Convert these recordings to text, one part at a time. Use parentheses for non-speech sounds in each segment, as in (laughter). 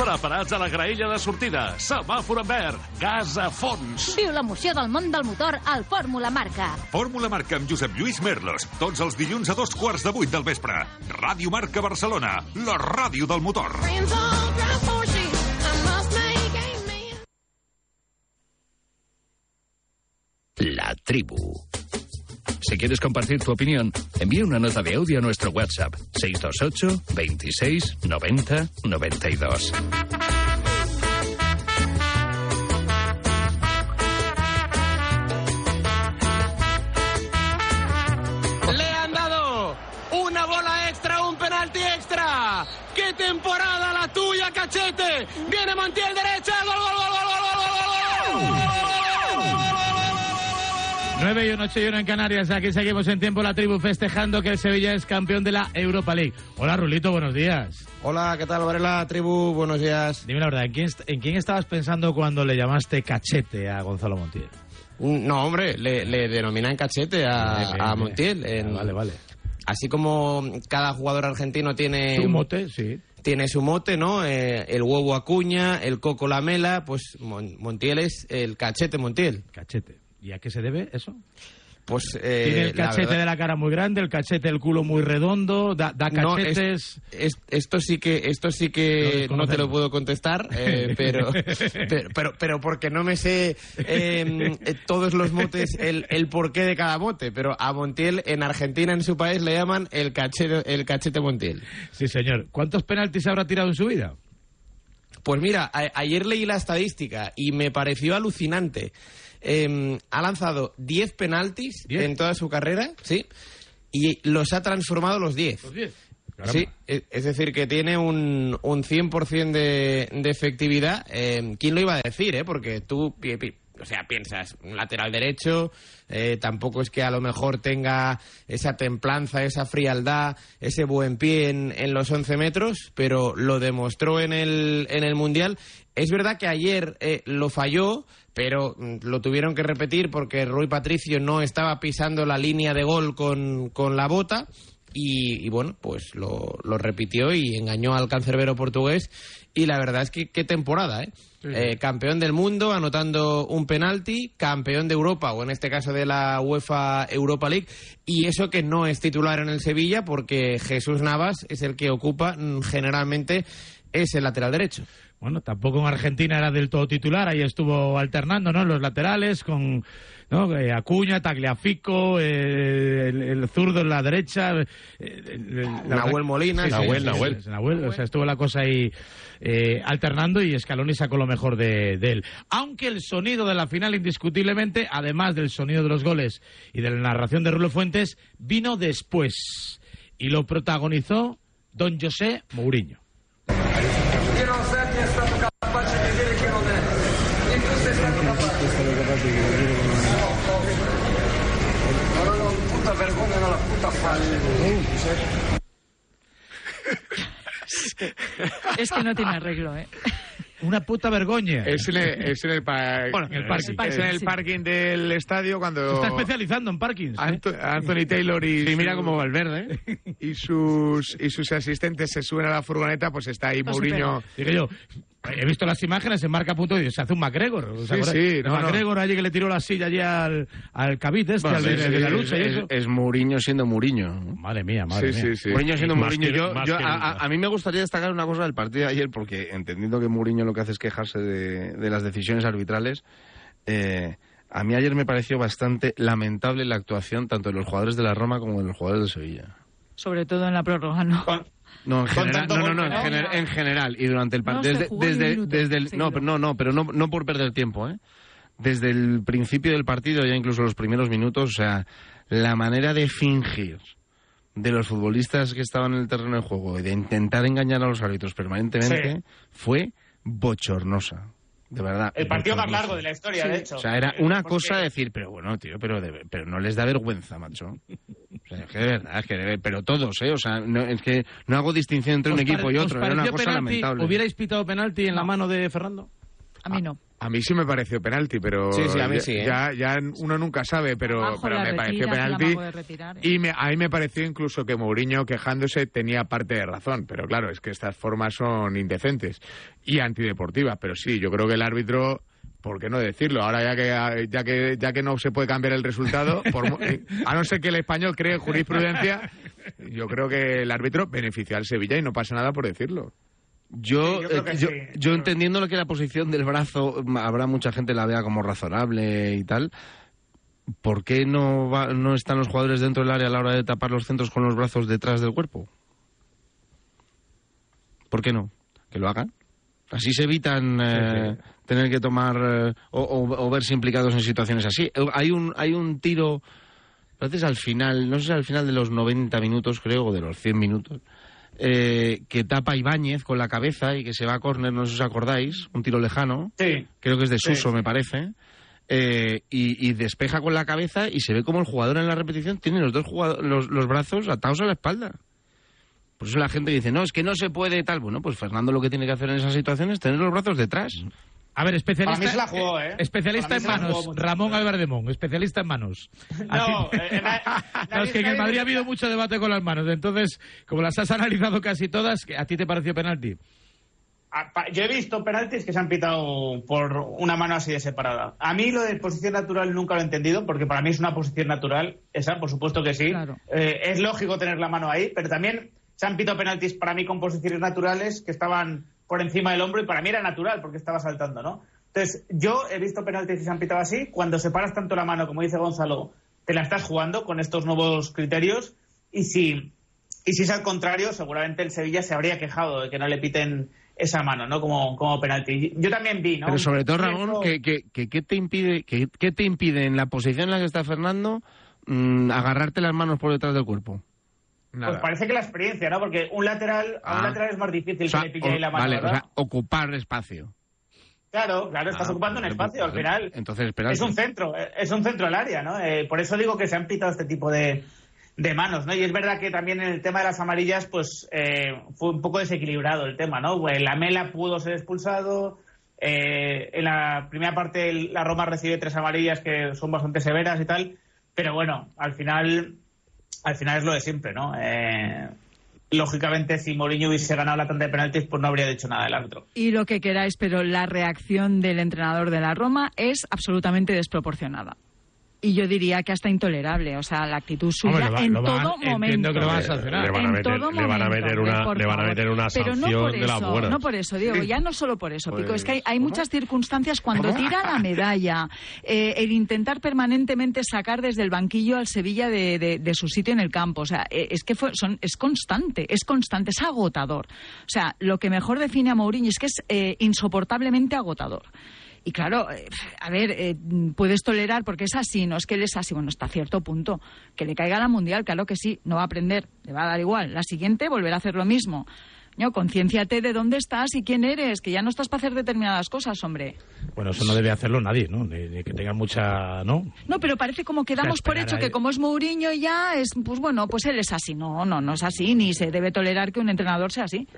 Preparats a la graella de sortida. Semàfor en verd. Gas a fons. Viu l'emoció del món del motor al Fórmula Marca. Fórmula Marca amb Josep Lluís Merlos. Tots els dilluns a dos quarts de vuit del vespre. Ràdio Marca Barcelona. La ràdio del motor. La tribu. Si quieres compartir tu opinión, envía una nota de audio a nuestro WhatsApp 628 26 90 92. 9 y 1, 8 y 1 en Canarias. Aquí seguimos en tiempo la tribu festejando que el Sevilla es campeón de la Europa League. Hola, Rulito, buenos días. Hola, ¿qué tal, Varela? Tribu, buenos días. Dime la verdad, ¿en quién, en quién estabas pensando cuando le llamaste cachete a Gonzalo Montiel? Mm, No, hombre, le, le denominan cachete a, Bien, bien, a. Montiel. en- Vale, vale. Así como cada jugador argentino tiene... Tu mote, sí. Tiene su mote, ¿no? Eh, el huevo Acuña, el coco Lamela, pues Mon- Montiel es el cachete Montiel. Cachete. ¿Y a qué se debe eso? Pues eh, Tiene el la cachete verdad- de la cara muy grande, el cachete del culo muy redondo, da, da No, es- cachetes... es- esto sí que esto sí que no te lo puedo contestar, eh, (laughs) pero, pero pero pero porque no me sé eh, todos los motes, el, el porqué de cada mote. Pero a Montiel en Argentina, en su país, le llaman el cachete el cachete Montiel. Sí, señor. ¿Cuántos penaltis habrá tirado en su vida? Pues mira, a- ayer leí la estadística y me pareció alucinante. Eh, ha lanzado 10 penaltis ¿Diez? en toda su carrera, sí, y los ha transformado los 10. Caramba. Sí, e- es decir, que tiene un, un 100% de, de efectividad. Eh, ¿Quién lo iba a decir, eh? Porque tú, o sea, piensas, un lateral derecho, eh, tampoco es que a lo mejor tenga esa templanza, esa frialdad, ese buen pie en, en los 11 metros, pero lo demostró en el, en el Mundial. Es verdad que ayer eh, lo falló, pero mm, lo tuvieron que repetir porque Rui Patricio no estaba pisando la línea de gol con, con la bota. Y, y bueno, pues lo, lo repitió y engañó al cancerbero portugués. Y la verdad es que qué temporada, ¿eh? Eh, campeón del mundo, anotando un penalti, campeón de Europa, o en este caso de la UEFA Europa League. Y eso que no es titular en el Sevilla, porque Jesús Navas es el que ocupa mm, generalmente ese lateral derecho. Bueno, tampoco en Argentina era del todo titular, ahí estuvo alternando, ¿no? Los laterales con ¿no? Eh, Acuña, Tagliafico, eh, el, el zurdo en la derecha, eh, el- el- la- Nahuel Molina, Sí, sí, Nahuel, sí, Nahuel. sí, Nahuel, o sea, estuvo la cosa ahí eh, alternando y Scaloni sacó lo mejor de, de él. Aunque el sonido de la final, indiscutiblemente, además del sonido de los goles y de la narración de Rulo Fuentes, vino después y lo protagonizó don José Mourinho. Es que no tiene arreglo, ¿eh? Una puta vergoña. Es en el, es en el, pa- Bueno, en el parking. Es en el Sí. parking del estadio cuando Se está especializando en parkings. ¿eh? Anthony Taylor y, Sí, mira cómo Valverde, ¿eh? y sus y sus asistentes se suben a la furgoneta, pues está ahí Mourinho. Digo yo, he visto las imágenes en marca punto y se hace un McGregor. ¿os Sí, sí, no, no. McGregor allí que le tiró la silla allí al, al Cavite este, Bueno, al de, es, de la es- lucha y es- eso. es Mourinho siendo Mourinho. Madre mía, madre Sí, mía. sí, sí. Mourinho siendo Mourinho. que- Yo, a, a- a mí me gustaría destacar una cosa del partido de ayer, porque entendiendo que Mourinho lo que hace es quejarse de, de las decisiones arbitrales, eh, a mí ayer me pareció bastante lamentable la actuación tanto de los jugadores de la Roma como de los jugadores de Sevilla. Sobre todo en la prórroga, ¿no? No, en general, no, no, no, en, ¿no? gener- en general y durante el No partido. se desde, desde, el, no, no, no, pero no, no por perder tiempo, ¿eh? Desde el principio del partido, ya incluso los primeros minutos, o sea, la manera de fingir de los futbolistas que estaban en el terreno de juego y de intentar engañar a los árbitros permanentemente Sí. fue bochornosa. De verdad. El partido más largo de la historia, de hecho. O sea, era una porque- cosa decir, pero bueno, tío, pero, de- pero no les da vergüenza, macho. O sea, es que de verdad, es que de- pero todos, ¿eh? O sea, no, es que no hago distinción entre un ¿Os equipo y otro, era una cosa penalti? lamentable. ¿Hubierais pitado penalti en la mano de Fernando? A mí no. A mí sí me pareció penalti, pero Sí, sí, a mí ya, sí, ¿eh? ya, ya uno nunca sabe, pero, Abajo pero me pareció retiras, la penalti. ¿eh? Y me, a mí me pareció incluso que Mourinho quejándose tenía parte de razón, pero claro, es que estas formas son indecentes y antideportivas, pero sí, yo creo que el árbitro ¿Por qué no decirlo? Ahora ya que ya que ya que no se puede cambiar el resultado, por eh, a no ser que el español cree jurisprudencia, yo creo que el árbitro beneficia al Sevilla y no pasa nada por decirlo. Yo, Sí, yo creo eh, yo, sí. yo entendiendo lo que la posición del brazo, mm, habrá mucha gente la vea como razonable y tal. ¿Por qué no, va- no están los jugadores dentro del área a la hora de tapar los centros con los brazos detrás del cuerpo? ¿Por qué no? Que lo hagan. Así se evitan eh, tener que tomar eh, o, o- o verse implicados en situaciones así. Hay un, hay un tiro, entonces al final, no sé si al final de los 90 minutos, creo, o de los 100 minutos, eh, que tapa Ibáñez con la cabeza y que se va a córner, no sé si os acordáis, un tiro lejano, Sí. creo que es de Sí. Suso, me parece, eh, y, y despeja con la cabeza y se ve como el jugador en la repetición tiene los dos los, los brazos atados a la espalda. Por eso la gente dice, no, es que no se puede tal. Bueno, pues Fernando lo que tiene que hacer en esas situaciones es tener los brazos detrás. A ver, especialista, Para mí se la jugó, ¿eh? especialista Para en mí se la manos. Ramón Alberdemón, especialista en manos. No, Así- eh, na- (laughs) No, es que en el Madrid ha habido mucho debate con las manos, entonces, como las has analizado casi todas, ¿a ti te pareció penalti? Yo he visto penaltis que se han pitado por una mano así de separada. A mí lo de posición natural nunca lo he entendido, porque para mí es una posición natural, esa, por supuesto que sí. Claro. Eh, es lógico tener la mano ahí, pero también se han pitado penaltis para mí con posiciones naturales que estaban por encima del hombro y para mí era natural porque estaba saltando, ¿no? Entonces, yo he visto penaltis que se han pitado así. Cuando separas tanto la mano, como dice Gonzalo, te la estás jugando con estos nuevos criterios. Y si, y si es al contrario, seguramente el Sevilla se habría quejado de que no le piten esa mano, ¿no? Como, como penalti. Yo también vi, ¿no? Pero sobre todo, Ramón, cierto- que, que, que- ¿qué te impide, que, te impide en la posición en la que está Fernando mm, agarrarte las manos por detrás del cuerpo? Pues parece que la experiencia, ¿no? Porque un lateral, a un Ah. lateral es más difícil O sea, que le pille ahí la mano, vale, o ¿verdad? sea, ocupar espacio. Claro, claro, estás Ah, ocupando un espacio al final. Entonces, espera. Es un centro, eh, es un centro del área, ¿no? Eh, por eso digo que se han pitado este tipo de, de manos, ¿no? Y es verdad que también en el tema de las amarillas, pues eh, fue un poco desequilibrado el tema, ¿no? Pues, la Mela pudo ser expulsado. eh, en la primera parte la Roma recibe tres amarillas que son bastante severas y tal. Pero bueno, al final, al final es lo de siempre, ¿no? Eh, lógicamente, si Mourinho hubiese ganado la tanda de penaltis, pues no habría dicho nada el árbitro. Y lo que queráis, pero la reacción del entrenador de la Roma es absolutamente desproporcionada. Y yo diría que hasta intolerable, o sea, la actitud suya Hombre, lo va- en van- todo entiendo momento. que lo van a sancionar. Le van a meter- todo le van a momento, meter una- le van a meter una Pero no sanción por de las eso, buenas. No por eso, Diego, ya no solo por eso, Pico, es que hay, hay muchas circunstancias cuando ¿Cómo? tira la medalla, eh, el intentar permanentemente sacar desde el banquillo al Sevilla de, de- de su sitio en el campo, o sea, eh, es que fue, son, es constante, es constante, es agotador. O sea, lo que mejor define a Mourinho es que es eh, insoportablemente agotador. Y claro, eh, a ver, eh, puedes tolerar porque es así, no es que él es así, bueno, hasta cierto punto. Que le caiga la mundial, claro que sí, no va a aprender, le va a dar igual. La siguiente volverá a hacer lo mismo. coño, concienciate de dónde estás y quién eres, que ya no estás para hacer determinadas cosas, hombre. Bueno, eso no debe hacerlo nadie, ¿no? Ni, ni que tengan mucha, ¿no? No, pero parece como que damos por hecho a que como es Mourinho ya es, pues bueno, pues él es así. No, no, no es así, ni se debe tolerar que un entrenador sea así.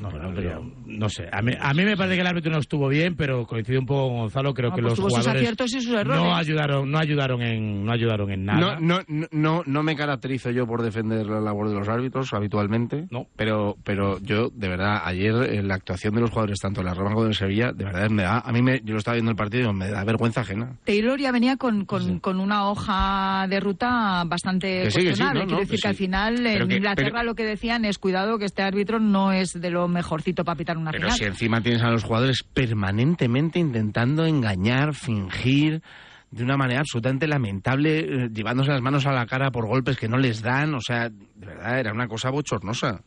No, no, pero, no sé. A mí, a mí me parece que el árbitro no estuvo bien, pero coincido un poco con Gonzalo. Creo Ah, que pues los sus jugadores aciertos y sus errores. no ayudaron, no ayudaron en, no ayudaron en nada. No, no, no, no me caracterizo yo por defender la labor de los árbitros habitualmente, No. pero, pero yo, de verdad, ayer eh, la actuación de los jugadores, tanto en la Roma como en Sevilla, de verdad me da, a mí me, yo lo estaba viendo el partido y me da vergüenza ajena. Taylor ya venía con, con, con una hoja de ruta bastante sí, sí, cuestionable. no, Quiero no, decir que que al sí. final Pero en que- Inglaterra pero- lo que decían es cuidado que este árbitro no es de mejorcito para pitar una Pero final. si encima tienes a los jugadores permanentemente intentando engañar, fingir de una manera absolutamente lamentable, eh, llevándose las manos a la cara por golpes que no les dan, o sea, de verdad, era una cosa bochornosa.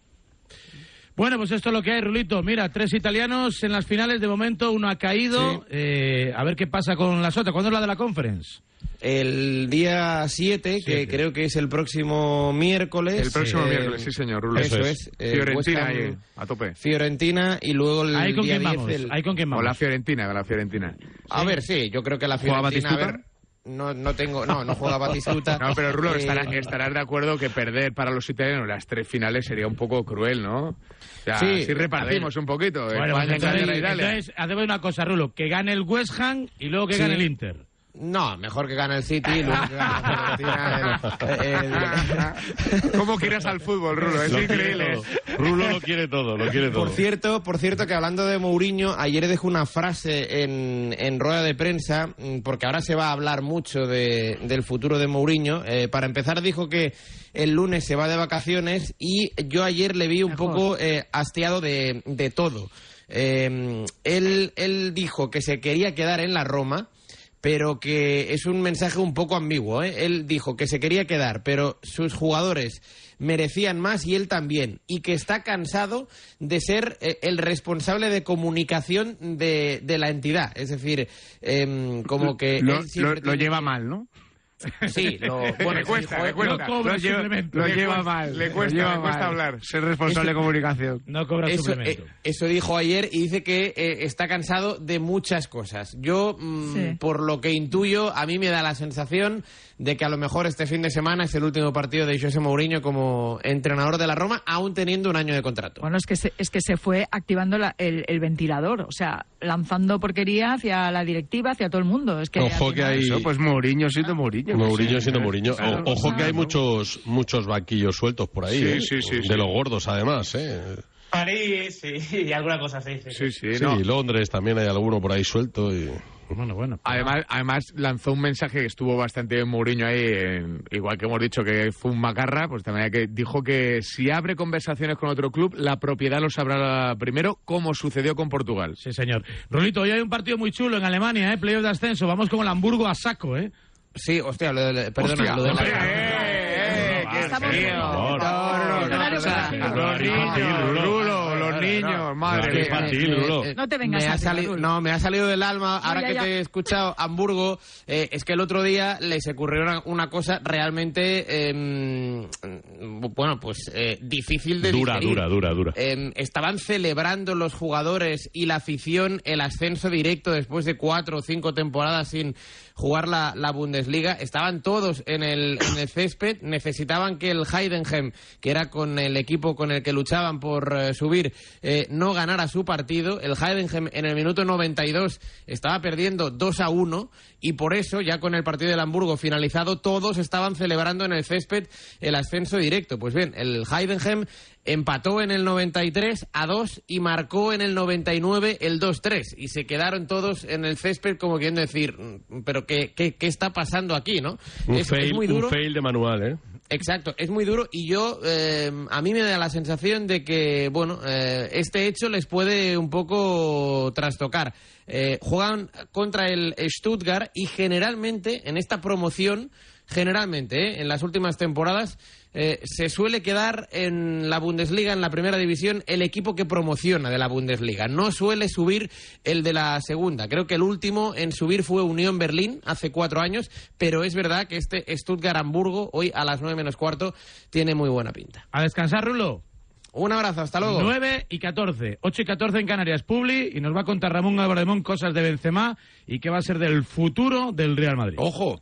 Bueno, pues esto es lo que hay, Rulito. Mira, tres italianos en las finales. De momento uno ha caído. Eh, a ver qué pasa con las otras. ¿Cuándo es la de la conference? El día 7, que creo que es el próximo miércoles. El próximo eh, miércoles, sí, señor, Rulo. Eso Eso es. es. eh, Fiorentina West Ham- ahí, a tope. Fiorentina y luego el Ahí con día quién 10 vamos. el- Ahí con quién O vamos. la Fiorentina, con la Fiorentina. A ver, sí, yo creo que la ¿Juega Fiorentina... A Batistuta? ver, no, no tengo... No, no juega Batistuta. (laughs) No, pero Rulo, Eh, estará- estarás de acuerdo que perder para los italianos las tres finales sería un poco cruel, ¿no? O sea, Sí, si repartimos un poquito. Bueno, España, entonces, hacemos una cosa, Rulo. Que gane el West Ham y luego que Sí. gane el Inter. No, mejor que gane el City y luego que gane la Fiorentina. el- el- ¿Cómo quieras al fútbol, Rulo? Es Lo increíble. Rulo lo quiere todo, lo quiere todo. Por cierto, por cierto que hablando de Mourinho, ayer dejó una frase en, en rueda de prensa, mm, porque ahora se va a hablar mucho de- del futuro de Mourinho. Eh, para empezar dijo que el lunes se va de vacaciones y yo ayer le vi un poco eh, hastiado de, de todo. Eh, él, él dijo que se quería quedar en la Roma, pero que es un mensaje un poco ambiguo. ¿eh? Él dijo que se quería quedar, pero sus jugadores merecían más y él también, y que está cansado de ser eh, el responsable de comunicación de, de la entidad. Es decir, em, como que... Lo, él siempre lo- lo tiene- lleva mal, ¿no? Sí, lo, (laughs) bueno, le cuesta, sí, le cuesta. no cobra Lo lleva- suplemento. lo Le lleva cuesta, mal. le cuesta, cuesta, le cuesta hablar. Ser responsable de comunicación. No cobra Eso, suplemento. eh, eso dijo ayer y dice que eh, está cansado de muchas cosas. Yo, mm, Sí. por lo que intuyo, a mí me da la sensación de que a lo mejor este fin de semana es el último partido de José Mourinho como entrenador de la Roma, aún teniendo un año de contrato. Bueno, es que se, es que se fue activando la- el, el ventilador, o sea, lanzando porquería hacia la directiva, hacia todo el mundo. Es que Ojo que hay... Eso, pues Mourinho siendo Mourinho. Mourinho siendo Mourinho. O- Claro. ojo que hay muchos muchos vaquillos sueltos por ahí. Sí, ¿eh? sí, sí, De sí. los gordos, además. ¿eh? París, sí, (laughs) y alguna cosa así. Sí, Sí, sí, Sí, no. Londres también hay alguno por ahí suelto. Y... Bueno, bueno. Además, además lanzó un mensaje que estuvo bastante bien Mourinho ahí, en- igual que hemos dicho que fue un macarra, pues también que dijo que si abre conversaciones con otro club, la propiedad lo sabrá primero, como sucedió con Portugal. Sí, señor. Rulito, hoy hay un partido muy chulo en Alemania, ¿eh? Playoff de ascenso. Vamos con el Hamburgo a saco, ¿eh? Sí, hostia, lo de- perdona, Hostia, lo de la- niños, madre Qué. No te vengas me ha salido, no, me ha salido del alma ahora ya, que ya. te he escuchado Hamburgo. eh, es que el otro día les ocurrió una, una cosa realmente, em, bueno, pues eh, difícil de Dura, digerir. dura, dura, dura. Em, estaban celebrando los jugadores y la afición el ascenso directo después de cuatro o cinco temporadas sin jugar la, la Bundesliga. Estaban todos en el, en el césped. Necesitaban que el Heidenheim, que era con el equipo con el que luchaban por eh, subir, eh, no ganara su partido. El Heidenheim en el minuto 92 estaba perdiendo 2 a 1 y por eso, ya con el partido del Hamburgo finalizado, todos estaban celebrando en el césped el ascenso directo. Pues bien, el Heidenheim empató en el 93 a 2 y marcó en el 99 el 2-3 y se quedaron todos en el césped como queriendo decir, "Mm, pero ¿qué, qué, qué está pasando aquí, no? Un, es, muy un duro. fail de manual, ¿eh? Exacto, es muy duro y yo, eh, a mí me da la sensación de que, bueno, eh, este hecho les puede un poco trastocar. Eh, juegan contra el Stuttgart y generalmente en esta promoción, generalmente, eh, en las últimas temporadas, eh, se suele quedar en la Bundesliga, en la primera división, el equipo que promociona de la Bundesliga. No suele subir el de la segunda. Creo que el último en subir fue Unión Berlín hace cuatro años, pero es verdad que este Stuttgart-Hamburgo, hoy a las nueve menos cuarto, tiene muy buena pinta. A descansar, Rulo. Un abrazo, hasta luego. 9 y 14, 8 y 14 en Canarias, Publi, y nos va a contar Ramón Álvarez cosas de Benzema y qué va a ser del futuro del Real Madrid. ¡Ojo!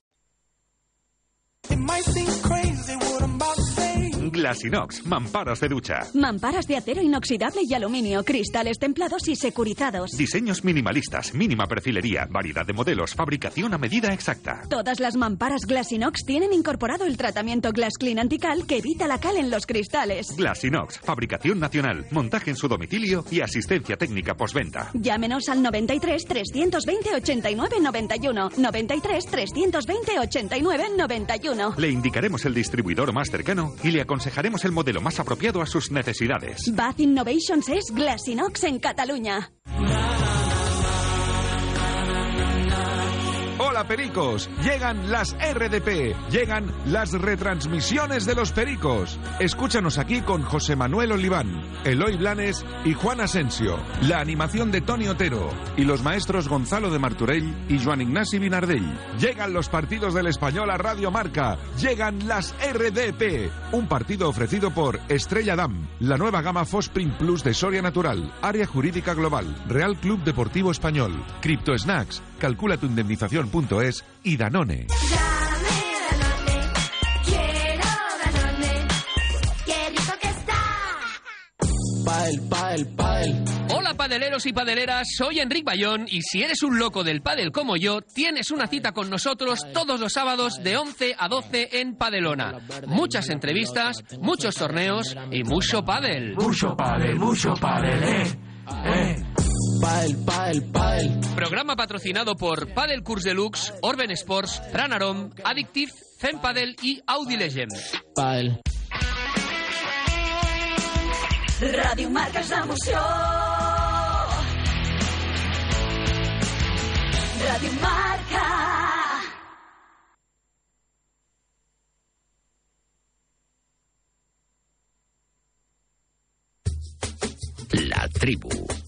Say. Glasinox, mamparas de ducha. Mamparas de acero inoxidable y aluminio, cristales templados y securizados. Diseños minimalistas, mínima perfilería, variedad de modelos, fabricación a medida exacta. Todas las mamparas Glassinox tienen incorporado el tratamiento Glass Clean Antical que evita la cal en los cristales. Glasinox, fabricación nacional, montaje en su domicilio y asistencia técnica postventa. Llámenos al 93 320 89 91. 93 320 89 91. Le indicaremos el distribuidor más cercano y le aconsejaremos el modelo más apropiado a sus necesidades. Bath Innovations es Glassinox en Cataluña. Hola Pericos, llegan las RDP, llegan las retransmisiones de los Pericos. Escúchanos aquí con José Manuel Oliván, Eloy Blanes y Juan Asensio, la animación de Tony Otero y los maestros Gonzalo de Marturell y Joan Ignasi Binardell. Llegan los partidos del Español a Radio Marca, llegan las RDP, un partido ofrecido por Estrella Damm, la nueva gama Fosprin Plus de Soria Natural, Área Jurídica Global, Real Club Deportivo Español, Crypto Snacks, Calcula tu indemnización.es y Danone. Padel, padel, padel. Hola padeleros y padeleras, soy Enric Bayón y si eres un loco del padel como yo, tienes una cita con nosotros todos los sábados de 11 a 12 en Padelona. Muchas entrevistas, muchos torneos y mucho padel. Mucho padel, mucho padel, eh. Eh. Padel, padel, padel. Programa patrocinado por Padel Cours Deluxe, Orben Sports, Ranarom, Addictive, Fem Padel y Audi Legend. Padel. Ràdio Marca és l'emoció. Ràdio Marca. La tribu.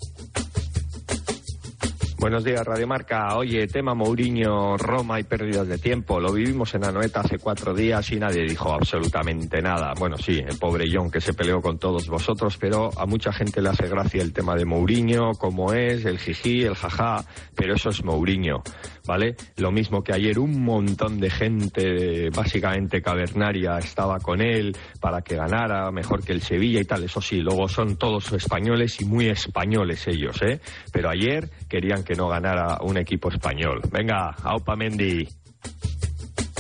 Buenos días, Radio Marca. Oye, tema Mourinho, Roma y pérdidas de tiempo. Lo vivimos en Anoeta hace cuatro días y nadie dijo absolutamente nada. Bueno, sí, el pobre John que se peleó con todos vosotros, pero a mucha gente le hace gracia el tema de Mourinho, cómo es, el jiji, el jaja, pero eso es Mourinho, ¿vale? Lo mismo que ayer un montón de gente, básicamente cavernaria, estaba con él para que ganara, mejor que el Sevilla y tal. Eso sí, luego son todos españoles y muy españoles ellos, ¿eh? Pero ayer querían que no ganara un equipo español. Venga, Aupa Mendy.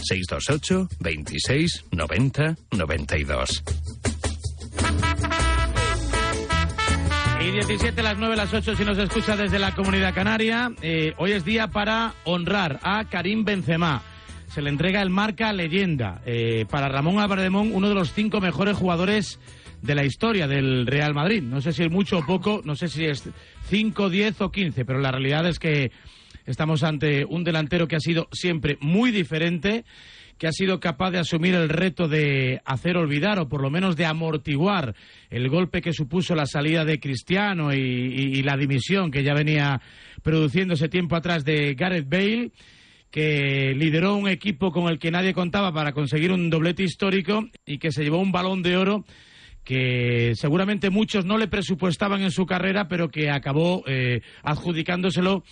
628 26 90 92. Y 17, las 9, las 8, si nos escucha desde la comunidad canaria. Eh, hoy es día para honrar a Karim Benzema. Se le entrega el marca leyenda. Eh, para Ramón Álvarez uno de los cinco mejores jugadores de la historia del Real Madrid. No sé si es mucho o poco, no sé si es 5, 10 o 15, pero la realidad es que estamos ante un delantero que ha sido siempre muy diferente, que ha sido capaz de asumir el reto de hacer olvidar o por lo menos de amortiguar el golpe que supuso la salida de Cristiano y, y- y la dimisión que ya venía produciéndose tiempo atrás de Gareth Bale que lideró un equipo con el que nadie contaba para conseguir un doblete histórico y que se llevó un balón de oro que seguramente muchos no le presupuestaban en su carrera, pero que acabó eh, adjudicándoselo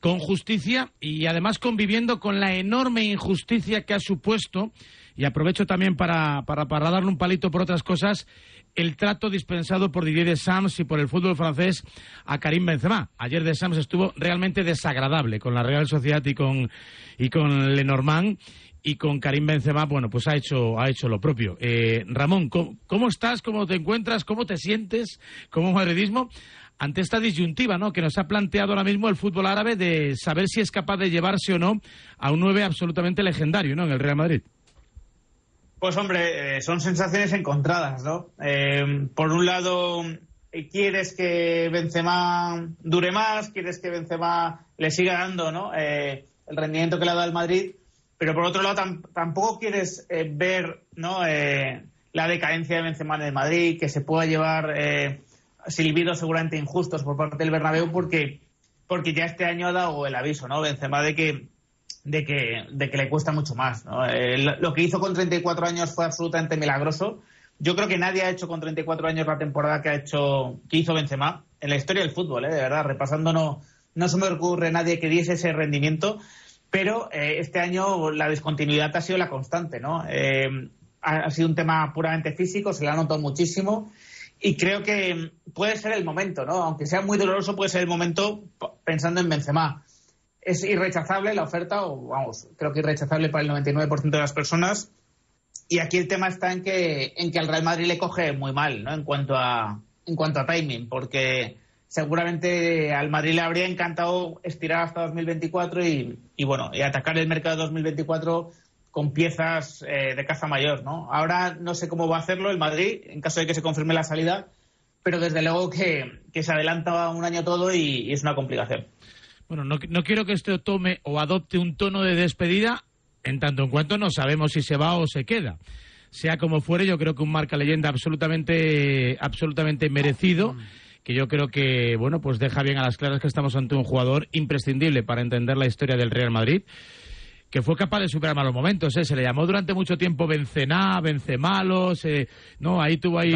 con justicia y además conviviendo con la enorme injusticia que ha supuesto, y aprovecho también para, para, para darle un palito por otras cosas, el trato dispensado por Didier Deschamps y por el fútbol francés a Karim Benzema. Ayer Deschamps estuvo realmente desagradable con la Real Sociedad y con, y con Lenormand y con Karim Benzema, bueno, pues ha hecho, ha hecho lo propio. Eh, Ramón, ¿cómo, cómo estás? ¿Cómo te encuentras? ¿Cómo te sientes como madridismo? ante esta disyuntiva ¿no? que nos ha planteado ahora mismo el fútbol árabe de saber si es capaz de llevarse o no a un 9 absolutamente legendario ¿no? en el Real Madrid. Pues hombre, eh, son sensaciones encontradas, ¿no? Eh, por un lado, eh, quieres que Benzema dure más, quieres que Benzema le siga dando, ¿no? el rendimiento que le ha dado al Madrid, pero por otro lado tampoco quieres ver, ¿no? la decadencia de Benzema en el Madrid, que se pueda llevar silbidos seguramente injustos por parte del Bernabéu porque, porque ya este año ha dado el aviso, ¿no? Benzema de que de que, de que le cuesta mucho más. ¿no? Eh, lo que hizo con 34 años fue absolutamente milagroso. Yo creo que nadie ha hecho con 34 años la temporada que ha hecho que hizo Benzema en la historia del fútbol, ¿eh? de verdad. Repasando no, no se me ocurre nadie que diese ese rendimiento, pero eh, este año la discontinuidad ha sido la constante, ¿no? Eh, ha, ha, sido un tema puramente físico, se le ha notado muchísimo y creo que puede ser el momento, ¿no? Aunque sea muy doloroso, puede ser el momento pensando en Benzema. Es irrechazable la oferta, o vamos, creo que irrechazable para el 99% de las personas. Y aquí el tema está en que, en que al Real Madrid le coge muy mal, ¿no? En cuanto a, en cuanto a timing, porque seguramente al Madrid le habría encantado estirar hasta 2024 y, y bueno, y atacar el mercado de 2024 con piezas eh, de caza mayor, ¿no? Ahora no sé cómo va a hacerlo el Madrid en caso de que se confirme la salida, pero desde luego que, que se adelanta un año todo y, y es una complicación. Bueno, no, no, quiero que esto tome o adopte un tono de despedida en tanto en cuanto no sabemos si se va o se queda. Sea como fuere, yo creo que un marca leyenda absolutamente, absolutamente merecido que yo creo que, bueno, pues deja bien a las claras que estamos ante un jugador imprescindible para entender la historia del Real Madrid que fue capaz de superar malos momentos. ¿eh? Se le llamó durante mucho tiempo Bencená, Vencemalos, eh, no, ahí tuvo ahí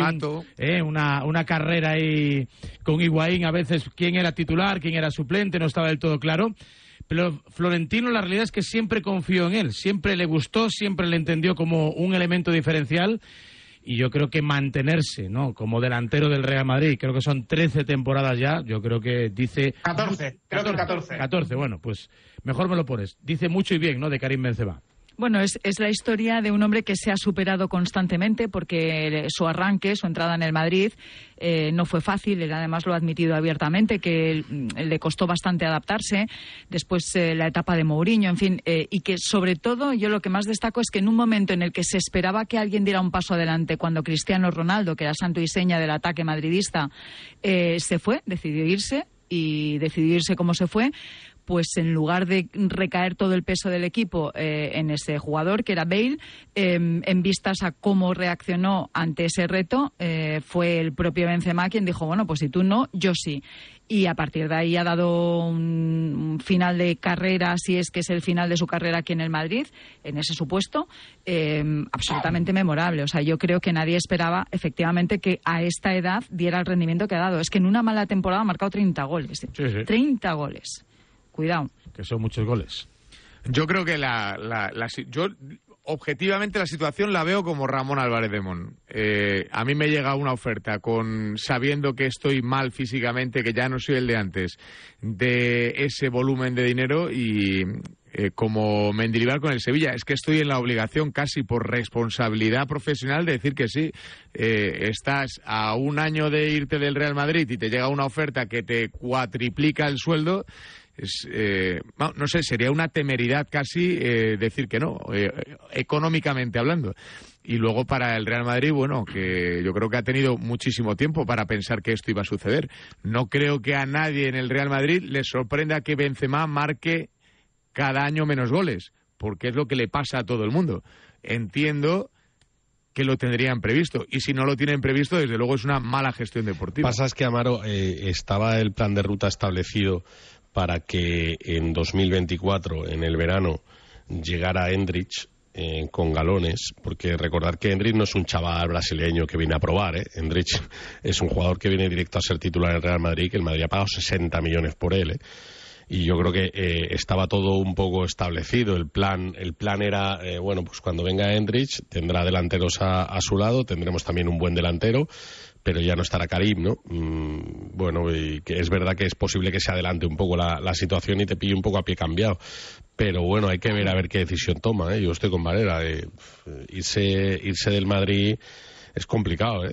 eh, una, una carrera ahí con Higuaín, a veces quién era titular, quién era suplente, no estaba del todo claro. Pero Florentino la realidad es que siempre confió en él, siempre le gustó, siempre le entendió como un elemento diferencial y yo creo que mantenerse ¿no? como delantero del Real Madrid, creo que son 13 temporadas ya, yo creo que dice... 14, creo que 14. 14, bueno, pues mejor me lo pones. Dice mucho y bien, ¿no?, de Karim Benzema. Bueno, es, es, la historia de un hombre que se ha superado constantemente porque su arranque, su entrada en el Madrid, eh, no fue fácil. Él además lo ha admitido abiertamente, que le costó bastante adaptarse. Después eh, la etapa de Mourinho, en fin. Eh, y que sobre todo yo lo que más destaco es que en un momento en el que se esperaba que alguien diera un paso adelante, cuando Cristiano Ronaldo, que era santo y seña del ataque madridista, se fue, decidió irse y decidirse cómo se fue, pues en lugar de recaer todo el peso del equipo eh, en ese jugador, que era Bale, eh, en vistas a cómo reaccionó ante ese reto, eh, fue el propio Benzema quien dijo, bueno, pues si tú no, yo sí. Y a partir de ahí ha dado un, un final de carrera, si es que es el final de su carrera aquí en el Madrid, en ese supuesto, absolutamente memorable. O sea, yo creo que nadie esperaba efectivamente que a esta edad diera el rendimiento que ha dado. Es que en una mala temporada ha marcado 30 goles. Sí, sí. 30 goles cuidado. Que son muchos goles. Yo creo que la, la, la, yo objetivamente la situación la veo como Ramón Álvarez de Mon. Eh, a mí me llega una oferta con sabiendo que estoy mal físicamente, que ya no soy el de antes, de ese volumen de dinero y eh, como Mendilibar con el Sevilla. Es que estoy en la obligación casi por responsabilidad profesional de decir que sí. Eh, estás a un año de irte del Real Madrid y te llega una oferta que te cuatriplica el sueldo es, eh, no, no, sé, sería una temeridad casi eh, decir que no, eh, económicamente hablando. Y luego para el Real Madrid, bueno, que yo creo que ha tenido muchísimo tiempo para pensar que esto iba a suceder. No creo que a nadie en el Real Madrid le sorprenda que Benzema marque cada año menos goles, porque es lo que le pasa a todo el mundo. Entiendo que lo tendrían previsto. Y si no lo tienen previsto, desde luego es una mala gestión deportiva. Pasa es que, Amaro, eh, estaba el plan de ruta establecido para que en 2024, en el verano, llegara Endrich eh, con galones, porque recordar que Endrich no es un chaval brasileño que viene a probar, ¿eh? Endrich (laughs) es un jugador que viene directo a ser titular en Real Madrid, que el Madrid ha pagado 60 millones por él, ¿eh? y yo creo que eh, estaba todo un poco establecido. El plan, el plan era, eh, bueno, pues cuando venga Endrich tendrá delanteros a, a, su lado, tendremos también un buen delantero, pero ya no estará Karim, ¿no? Mm, bueno, y que es verdad que es posible que se adelante un poco la, la, situación y te pille un poco a pie cambiado. Pero bueno, hay que ver a ver qué decisión toma, ¿eh? Yo estoy con Valera. irse, irse del Madrid es complicado, ¿eh?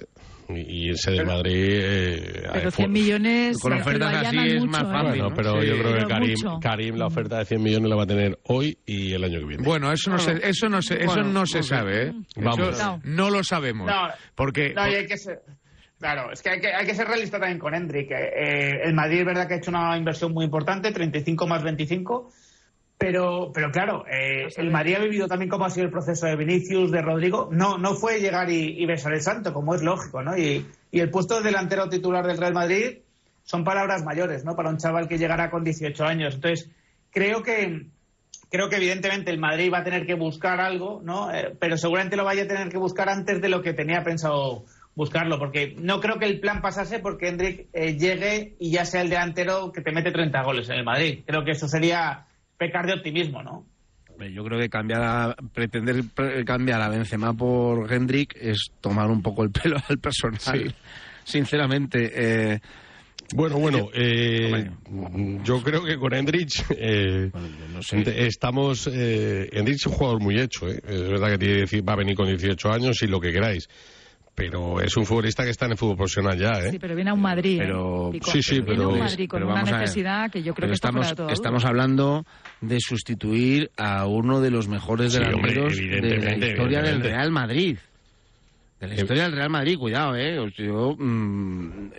y irse del Madrid. eh, Pero fue- 100 millones Con eh, ofertas así es mucho, más ¿eh? fácil, Bueno, ¿no? pero Sí. yo creo que Karim. Karim la oferta de 100 millones la va a tener hoy y el año que viene. Bueno, eso no se, eso no se, eso Bueno, no se no sabe, ¿eh? Vamos. Eso no lo sabemos. No, porque No, y hay que ser. Claro, es que hay que, hay que ser realista también con Hendrik. Eh, el Madrid es verdad que ha hecho una inversión muy importante, 35 más 25. Pero, pero claro, eh, el Madrid ha vivido también cómo ha sido el proceso de Vinicius, de Rodrigo. No, no fue llegar y, y besar el santo, como es lógico, ¿no? Y, y el puesto de delantero titular del Real Madrid son palabras mayores, ¿no? Para un chaval que llegará con 18 años. Entonces, creo que, creo que evidentemente el Madrid va a tener que buscar algo, ¿no? Eh, pero seguramente lo vaya a tener que buscar antes de lo que tenía pensado buscarlo, porque no creo que el plan pasase porque Hendrik eh, llegue y ya sea el delantero que te mete 30 goles en el Madrid. Creo que eso sería pecar de optimismo, ¿no? Yo creo que cambiar a- pretender pre- cambiar a Benzema por Hendrik es tomar un poco el pelo al personal. Sí. Sinceramente, eh, Bueno, bueno, eh, yo creo que con Endrich eh, estamos... Eh, Endrich es un jugador muy hecho, ¿eh? es verdad que tiene, dieci- va a venir con 18 años y lo que queráis, pero es un futbolista que está en el fútbol profesional ya, ¿eh? Sí, pero viene a un Madrid. ¿eh? Pero-. Sí, sí, Viene a pero- un Madrid con pero una necesidad que yo creo pero que está estamos, fuera estamos hablando de sustituir a uno de los mejores Sí, delanteros de la historia del. Real Madrid. De la historia del Real Madrid, cuidado, ¿eh? Yo, mm,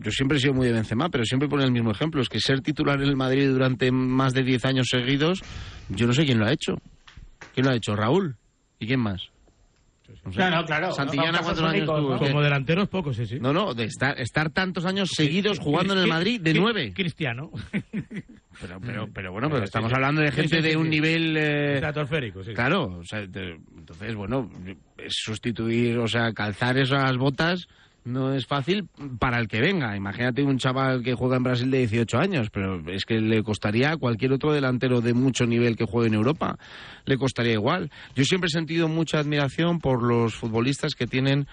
yo siempre he sido muy de Benzema, pero siempre pone el mismo ejemplo. Es que ser titular en el Madrid durante más de 10 años seguidos, yo no sé quién lo ha hecho. ¿Quién lo ha hecho? ¿Raúl? ¿Y quién más? No sé. No, no, claro. Santillana, No, ¿cuántos casos años. Como delanteros, pocos, sí, sí. No, no, de estar, estar tantos años seguidos jugando en el Madrid de nueve. Cristiano. (laughs) Pero, pero, pero bueno, pero estamos hablando de Sí, gente sí, sí, de un nivel... eh, Estratosférico, sí. Claro, o sea, entonces, bueno, sustituir, o sea, calzar esas botas no es fácil para el que venga. Imagínate un chaval que juega en Brasil de 18 años, pero es que le costaría a cualquier otro delantero de mucho nivel que juegue en Europa, le costaría igual. Yo siempre he sentido mucha admiración por los futbolistas que tienen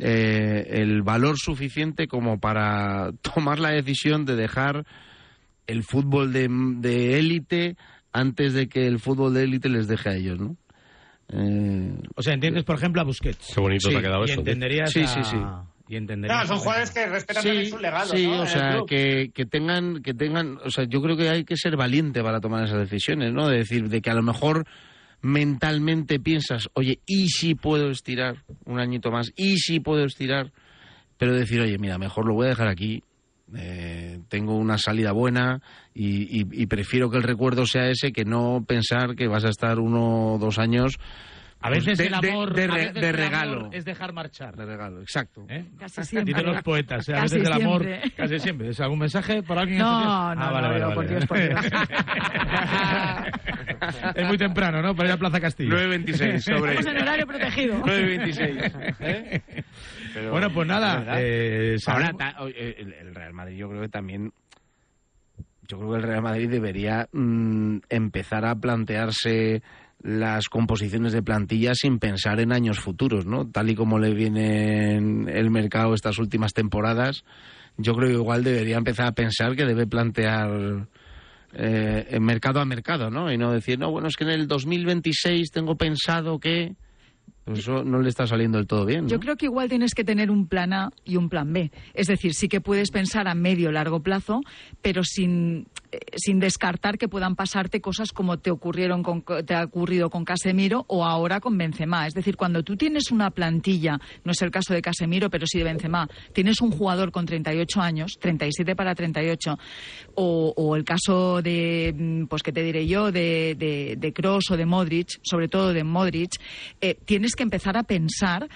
eh, el valor suficiente como para (laughs) tomar la decisión de dejar el fútbol de de élite antes de que el fútbol de élite les deje a ellos, ¿no? Eh, O sea, entiendes, por ejemplo, a Busquets. Qué bonito Sí, te ha quedado y eso. entenderías Sí, a- sí, sí. Y son jugadores que respetan también su legado, sí, ¿no? O sea, que, que tengan, que tengan, o sea, yo creo que hay que ser valiente para tomar esas decisiones, ¿no? De decir, de que a lo mejor mentalmente piensas, oye, ¿y si puedo estirar un añito más? ¿Y si puedo estirar? Pero decir, oye, mira, mejor lo voy a dejar aquí, eh, tengo una salida buena y, y- y prefiero que el recuerdo sea ese que no pensar que vas a estar uno o dos años A veces pues, de- el de- amor, de, re- veces de regalo. amor es dejar marchar. De regalo, exacto. ¿Eh? Casi siempre. Dicen los poetas, ¿eh? a Casi veces el amor, siempre. casi siempre. ¿Es algún mensaje por alguien? No, días? no, Ah, vale, no, vale, vale. por Dios, por Dios. (laughs) es muy temprano, ¿no? Para ir a Plaza Castillo. 9.26 sobre... Estamos en horario protegido. 9.26. (laughs) ¿eh? Pero, Bueno, pues nada, de eh, Ahora, el Real Madrid yo creo que también... Yo creo que el Real Madrid debería mm, empezar a plantearse las composiciones de plantilla sin pensar en años futuros, ¿no? Tal y como le viene en el mercado estas últimas temporadas, yo creo que igual debería empezar a pensar que debe plantear eh, en mercado a mercado, ¿no? Y no decir, no, bueno, es que en el 2026 tengo pensado que... Pues eso no le está saliendo del todo bien. Yo creo que igual tienes que tener un plan A y un plan B. Es decir, sí que puedes pensar a medio largo plazo, pero sin, sin descartar que puedan pasarte cosas como te ocurrieron con, te ha ocurrido con Casemiro o ahora con Benzema. Es decir, cuando tú tienes una plantilla, no es el caso de Casemiro, pero sí de Benzema, tienes un jugador con 38 años, 37 para 38, o, o el caso de, mm, pues qué te diré yo, de, de, de Kroos o de Modric, sobre todo de Modric, eh, tienes que empezar a pensar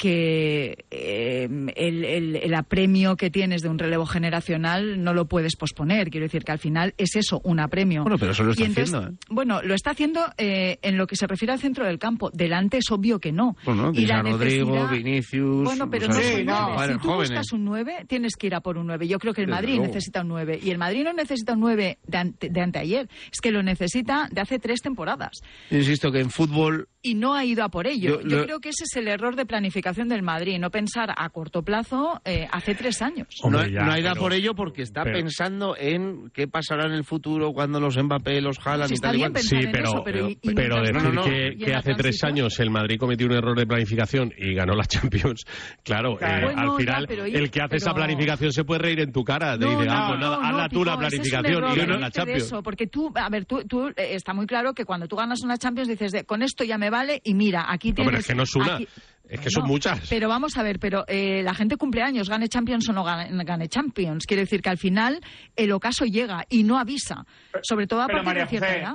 que eh, el, el- el apremio que tienes de un relevo generacional no lo puedes posponer. Quiero decir que al final es eso, un apremio. Bueno, pero eso lo está entonces, haciendo, ¿eh? Bueno, lo está haciendo eh, en lo que se refiere al centro del campo. Delante es obvio que no. Bueno, y la Rodrigo, Vinicius... Bueno, pero o no sea, nueve. jugadores Si tú jóvenes. buscas un 9, tienes que ir a por un 9. Yo creo que el Desde Madrid luego. necesita un 9. Y el Madrid no necesita un 9 de, ante- de anteayer. Es que lo necesita de hace tres temporadas. Insisto que en fútbol y no ha ido a por ello. Yo- Yo, lo- creo que ese es el error de planificación del Madrid, no pensar a corto plazo eh, hace tres años. no, no hay da por ello porque está pero- pensando en qué pasará en el futuro cuando los Mbappé, los Sí, y está tal y bien cual. pensar Sí, en pero, eso, pero y- y pero decir no, no, que, y que hace tres años el Madrid cometió un error de planificación y ganó la (laughs) Champions, claro, Claro. eh, Bueno, al ya, final pero y- el que hace esa planificación se puede reír en tu cara. Te No, ah, pues nada, no, hazla no, tú la planificación y ganas la de Champions. porque tú, a ver, tú, tú, eh, está muy claro que cuando tú ganas una Champions dices, de, con esto ya me vale y mira, aquí tienes... pero es que no es una, aquí- es que son muchas. Pero vamos a ver, pero eh, la gente cumple años, gane Champions o no gane, gane Champions. Quiere decir que al final el ocaso llega y no avisa, sobre todo a Pero, partir María de cierta José, edad.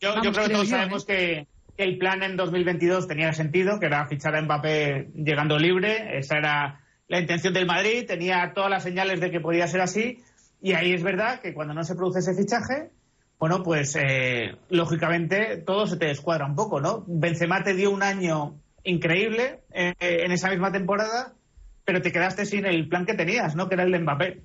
Yo, yo creo que todos yo, sabemos ¿eh? que, que el plan en 2022 tenía sentido, que era fichar a Mbappé llegando libre. Esa era la intención del Madrid, tenía todas las señales de que podía ser así. Y ahí es verdad que cuando no se produce ese fichaje, bueno, pues eh, lógicamente todo se te descuadra un poco, ¿no? Benzema te dio un año increíble eh, en esa misma temporada, pero te quedaste sin el plan que tenías, ¿no? Que era el de Mbappé.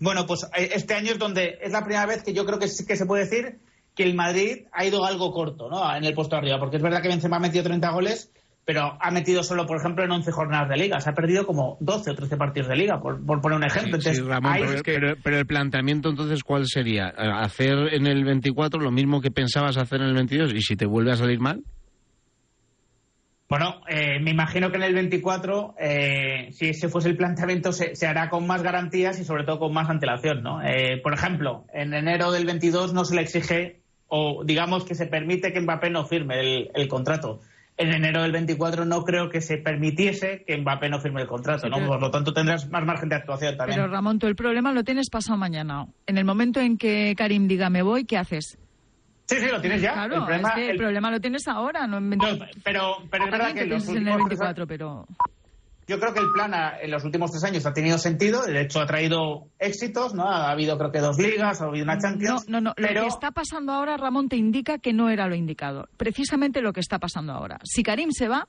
Bueno, pues eh, este año es donde es la primera vez que yo creo que sí que se puede decir que el Madrid ha ido algo corto, ¿no? En el puesto arriba, porque es verdad que Benzema ha metido 30 goles, pero ha metido solo, por ejemplo, en 11 jornadas de liga. Se ha perdido como 12 o 13 partidos de liga, por, por poner un ejemplo. Sí, Ramón, ahí- pero, pero- pero el planteamiento entonces, ¿cuál sería? Eh, ¿Hacer en el 24 lo mismo que pensabas hacer en el 22? ¿Y si te vuelve a salir mal? Bueno, eh, me imagino que en el 24, eh, si ese fuese el planteamiento, se, se hará con más garantías y sobre todo con más antelación, ¿no? Eh, por ejemplo, en enero del 22 no se le exige, o digamos que se permite que Mbappé no firme el, el contrato. En enero del 24 no creo que se permitiese que Mbappé no firme el contrato, ¿no? pero- Por lo tanto tendrás más margen de actuación también. Pero Ramón, tú el problema lo tienes pasado mañana. En el momento en que Karim diga me voy, ¿qué haces? Sí, sí, lo tienes ya. Claro, El problema- es que el, el- problema lo tienes ahora, no en 20 pero, pero es verdad que que los pienses en el últimos tres 24, pero... Yo creo que el plan ha- en los últimos tres años ha tenido sentido, de hecho ha traído éxitos, ¿no? Ha habido creo que dos ligas, ha habido una Champions. No, no, no. Lo pero que está pasando ahora, Ramón, te indica que no era lo indicado. Precisamente lo que está pasando ahora. Si Karim se va,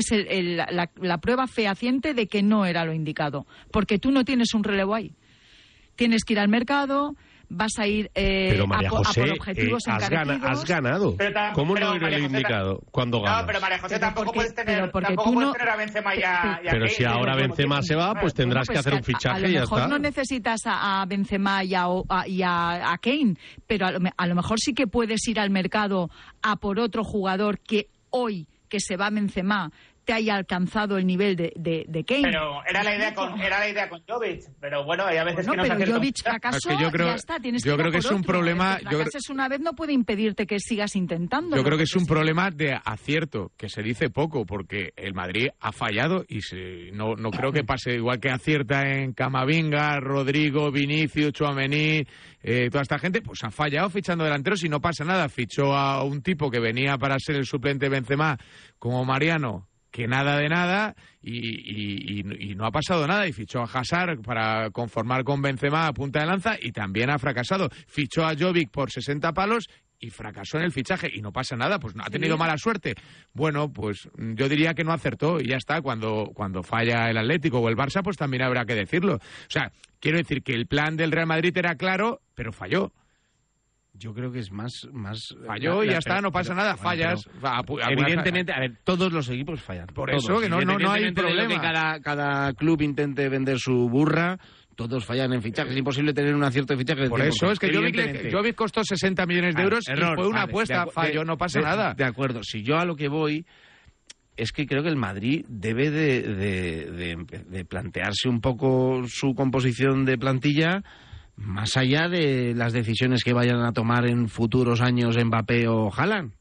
Es el- el- la, la prueba fehaciente de que no era lo indicado. Porque tú no tienes un relevo ahí. Tienes que ir al mercado, vas a ir eh, Pero a, María a José, por objetivos eh, has, gana- has ganado. Pero ¿Cómo pero no ir el indicado cuando No, ganas? pero María José, Pero tampoco porque- puedes tener, pero porque tampoco tú puedes no- tener a Benzema y a, y a Pero Kane si ahora Benzema se va, pues tendrás que Pues hacer un a- fichaje a, lo y ya mejor está. no necesitas a, a Benzema y, a, a- y a- a Kane, pero a lo, a lo mejor sí que puedes ir al mercado a por otro jugador que hoy que se va Benzema te haya alcanzado el nivel de, de, de Kane. Pero era la idea con, era la idea con Jovic, pero bueno, hay a veces No, que no pero. Jovic fracasó, Es que yo creo- ya está, tienes yo que creo que es un otro. problema- que yo creo- fracases una vez no puede impedirte que sigas intentando. Yo creo que es un problema de acierto, que se dice poco, porque el Madrid ha fallado y se- no, no creo que pase igual que acierta en Camavinga, Rodrigo, Vinicius, Chouameni, eh, toda esta gente, pues ha fallado fichando delanteros y no pasa nada. Fichó a un tipo que venía para ser el suplente Benzema como Mariano, que nada de nada y, y- y- y no ha pasado nada y fichó a Hazard para conformar con Benzema a punta de lanza y también ha fracasado. Fichó a Jovic por 60 palos y fracasó en el fichaje y no pasa nada, pues no ha tenido mala suerte. Bueno, pues yo diría que no acertó y ya está, cuando, cuando falla el Atlético o el Barça, pues también habrá que decirlo. O sea, quiero decir que el plan del Real Madrid era claro, pero falló. Yo creo que es más... más Falló y ya está, no pasa nada, fallas. Evidentemente, a ver, todos los equipos fallan. Por todos. eso, que no- no- no hay problema. que cada, cada club intente vender su burra, todos fallan en fichajes. Es imposible tener un acierto de fichajes. Por 100%, eso es que Jovic. Jovic costó 60 millones de euros error, y fue una vale, apuesta, falló, no pasa de- nada. De acuerdo, si yo a lo que voy es que creo que el Madrid debe de, de- de plantearse un poco su composición de plantilla más allá de las decisiones que vayan a tomar en futuros años Mbappé o Haaland.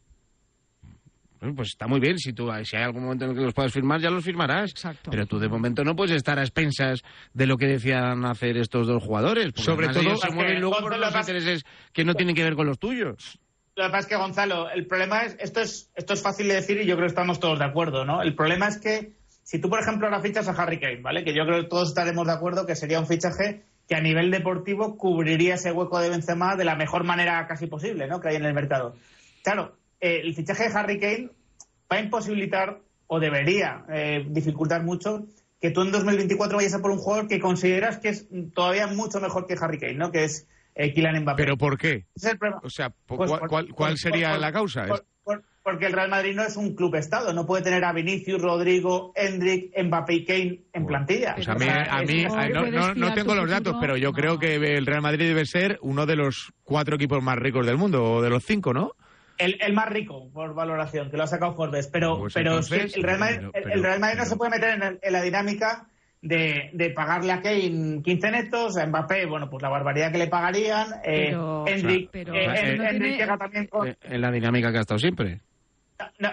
Pues está muy bien, si, tú, si hay algún momento en el que los puedas firmar, ya los firmarás. Pero tú de momento no puedes estar a expensas de lo que decían hacer estos dos jugadores. Sobre todo- ellos se mueven luego por los intereses que no tienen que ver con los tuyos. Lo que pasa es que, Gonzalo, el problema es, esto es, esto es fácil de decir y yo creo que estamos todos de acuerdo, ¿no? El problema es que si tú, por ejemplo, ahora fichas a Harry Kane, ¿vale? Que yo creo que todos estaremos de acuerdo que sería un fichaje que a nivel deportivo cubriría ese hueco de Benzema de la mejor manera casi posible, ¿no? Que hay en el mercado. Claro, eh, el fichaje de Harry Kane va a imposibilitar o debería eh, dificultar mucho que tú en 2024 vayas a por un jugador que consideras que es todavía mucho mejor que Harry Kane, ¿no? Que es eh, Kylian Mbappé. ¿Pero por qué? Ese es el problema. O sea, ¿cu- Pues cuál, sería por- la causa? por- porque el Real Madrid no es un club estado, no puede tener a Vinicius, Rodrigo, Hendrik, Mbappé y Kane en plantilla. Pues a mí, a mí no, no- no tengo los datos, pero yo creo que el Real Madrid debe ser uno de los cuatro equipos más ricos del mundo, o de los cinco, ¿no? el, el más rico por valoración, que lo ha sacado Forbes. Pero, Pues pero es que entonces, el Real Madrid, pero- el- Real Madrid no se puede meter en, el- en la dinámica de, de pagarle a Kane 15 netos, a Mbappé, bueno, pues la barbaridad que le pagarían, eh, Pero- Hendrik, pero- eh, eh, tiene- llega también con... Eh, En la dinámica que ha estado siempre. No,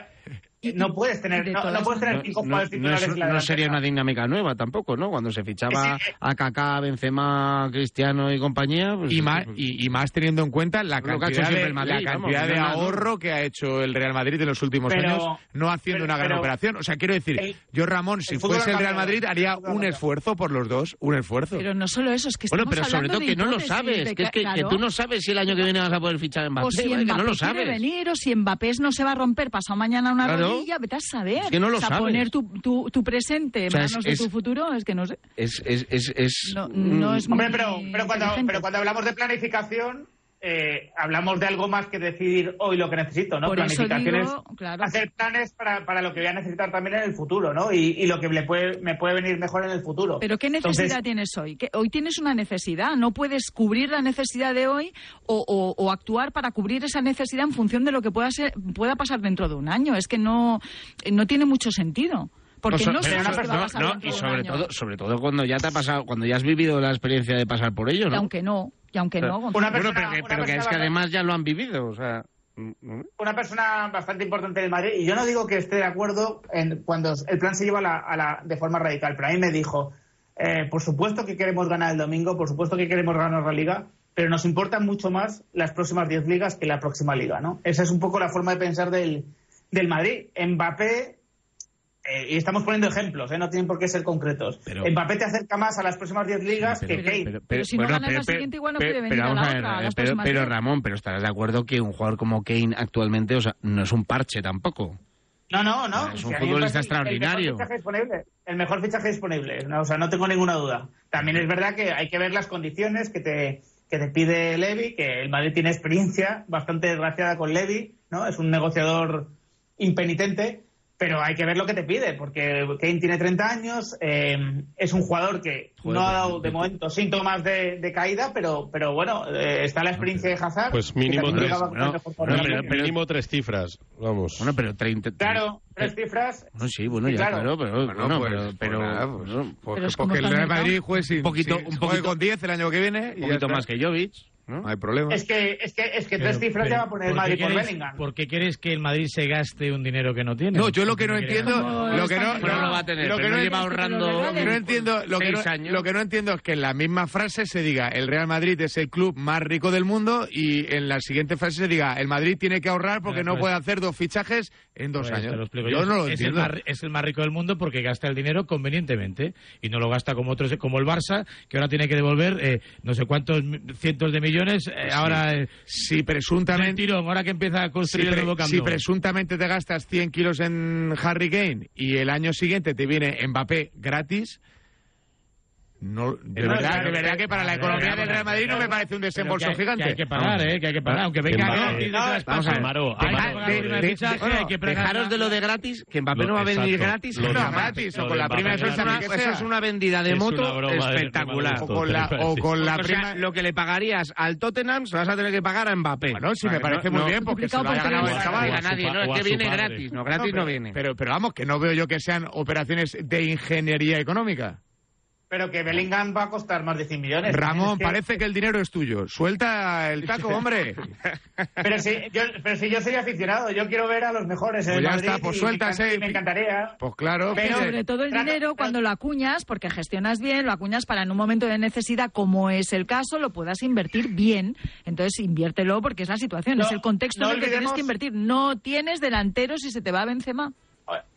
no puedes tener, no, no puedes tener No, cinco no- jugadores no titulares es- en la no delantera. sería una dinámica nueva tampoco, ¿no? Cuando se fichaba a Kaká, Benzema, Cristiano y compañía. pues- Y más, y, y más teniendo en cuenta la Lo que ha hecho cantidad, de, el Madrid, la vamos, cantidad de no es nada, ¿no? ahorro que ha hecho el Real Madrid en los últimos Pero- años, no haciendo pero- una gran pero- operación. O sea, quiero decir, El- yo, Ramón, si el fuese el Real Madrid, haría un esfuerzo por los dos, un esfuerzo. Pero no solo eso, es que Bueno, pero sobre todo que no lo sabes, que es que, tú no sabes si el año que viene vas a poder fichar a Mbappé, o si Mbappé no lo quiere sabes. venir, o si Mbappé no se va a romper pasado mañana una Claro. Rodilla, vete a saber. Es que no lo o sea, sabes. poner tu, tu, tu presente en O sea, es- manos de tu futuro, es que no sé. Es, es, es, es- No, no es Hombre, muy pero, pero, cuando, inteligente. pero cuando hablamos de planificación, eh, hablamos de algo más que decidir hoy lo que necesito, ¿no? Por eso Planificación digo, claro. hacer planes para, para lo que voy a necesitar también en el futuro, ¿no? Y, y lo que le puede, me puede venir mejor en el futuro. Pero ¿qué necesidad Entonces, tienes hoy? Que hoy tienes una necesidad, no puedes cubrir la necesidad de hoy o, o- o actuar para cubrir esa necesidad en función de lo que pueda ser, pueda pasar dentro de un año. Es que no, no tiene mucho sentido. Porque so- no, no, no, y de sobre año. todo, sobre todo cuando ya te ha pasado, cuando ya has vivido la experiencia de pasar por ello, Y ¿no? aunque no, y aunque no, Gonzalo. Una bueno, persona- pero que, una que es que persona- además ya lo han vivido, o sea... ¿no? una persona bastante importante del Madrid, y yo no digo que esté de acuerdo en cuando el plan se lleva a la, a la- de forma radical, pero a mí me dijo, eh, por supuesto que queremos ganar el domingo, por supuesto que queremos ganar la liga, pero nos importan mucho más las próximas 10 ligas que la próxima liga, ¿no? Esa es un poco la forma de pensar del, del Madrid. Mbappé, eh, y estamos poniendo ejemplos, ¿eh? no tienen por qué ser concretos. Pero- Mbappé te acerca más a las próximas 10 ligas que Kane. Pero si no ganas la siguiente, igual no puede venir a la vamos otra, ver, a las pero, pero. Ramón, pero estarás de acuerdo que un jugador como Kane actualmente, o sea, no es un parche tampoco. No, no, no. Es un Si futbolista extraordinario. El mejor fichaje disponible. El mejor fichaje disponible. No, o sea, no tengo ninguna duda. También es verdad que hay que ver las condiciones que te, que te pide Levy, que el Madrid tiene experiencia bastante desgraciada con Levy, ¿no? Es un negociador impenitente, pero hay que ver lo que te pide, porque Kane tiene 30 años, eh, es un jugador que Joder, no ha pues, dado de momento síntomas de, de caída, pero, pero bueno, eh, está la experiencia de Hazard. Pues mínimo tres, el mejor jugador mínimo, tres cifras, vamos. Bueno, pero 30... Claro, tres cifras. Bueno, sí, bueno, ya, claro. claro, pero... Bueno, bueno, pues, pero, pues pero, pues, bueno, porque, Pero es como porque el Real. Madrid juegue, sin, Un poquito- sin- un poquito- con 10 el año que viene. un poquito más que Jovic, ¿no? No hay problema. Es que, es que, es que Pero- tres cifras pero, va a poner el ¿por qué Madrid por queréis- Bellingham. ¿Por qué queréis que el Madrid se gaste un dinero que no tiene? No, yo lo que no entiendo, lo que no, están- Pero lo va a tener, lo que no lleva ahorrando... Lo que no entiendo, lo que no, seis años. lo que no entiendo es que en la misma frase se diga el Real Madrid es el club más rico del mundo y en la siguiente frase se diga el Madrid tiene que ahorrar porque no pues- puede hacer dos fichajes en dos Pues años. yo yo. no lo es, el más, es el más rico del mundo porque gasta el dinero convenientemente y no lo gasta como otros, como el Barça, que ahora tiene que devolver eh, no sé cuántos cientos de millones. Eh, ahora, eh, si presuntamente tirón, ahora que empieza a Si, construir pre- el nuevo si presuntamente te gastas 100 kilos en Harry Kane y el año siguiente te viene Mbappé gratis, No, de No, verdad, de verdad que para la economía del Real Madrid no me parece un desembolso que hay- gigante. que hay que pagar, ¿eh? Que hay que pagar, aunque venga gratis. Vamos a Maro, Dejaros de lo de gratis, que Mbappé Lo- no va a venir exacto. gratis. Jamás. gratis, o con la prima. Solskjaer, Eso es una vendida de moto espectacular. O con la- o con la prima- lo que le pagarías al Tottenham se vas a tener que pagar a Mbappé. Bueno, sí, me parece no- muy no- bien porque se lo haya ganado el chaval. a nadie, no, es que viene gratis, no, gratis no, viene. Pero, pero vamos, que no veo yo que sean operaciones de ingeniería económica. Pero que Bellingham va a costar más de 100 millones. Ramón, Es que- parece que el dinero es tuyo. Suelta el taco, hombre. (laughs) Pero si, yo, pero si yo soy aficionado, yo quiero ver a los mejores en Pues el ya Madrid está, pues y suéltase. Y me encantaría. Pues claro. Pero-. Sobre todo el dinero cuando lo acuñas, porque gestionas bien, lo acuñas para en un momento de necesidad, como es el caso, lo puedas invertir bien. Entonces inviértelo porque es la situación, No, es el contexto no en el que tienes que invertir. No tienes delanteros y se te va Benzema.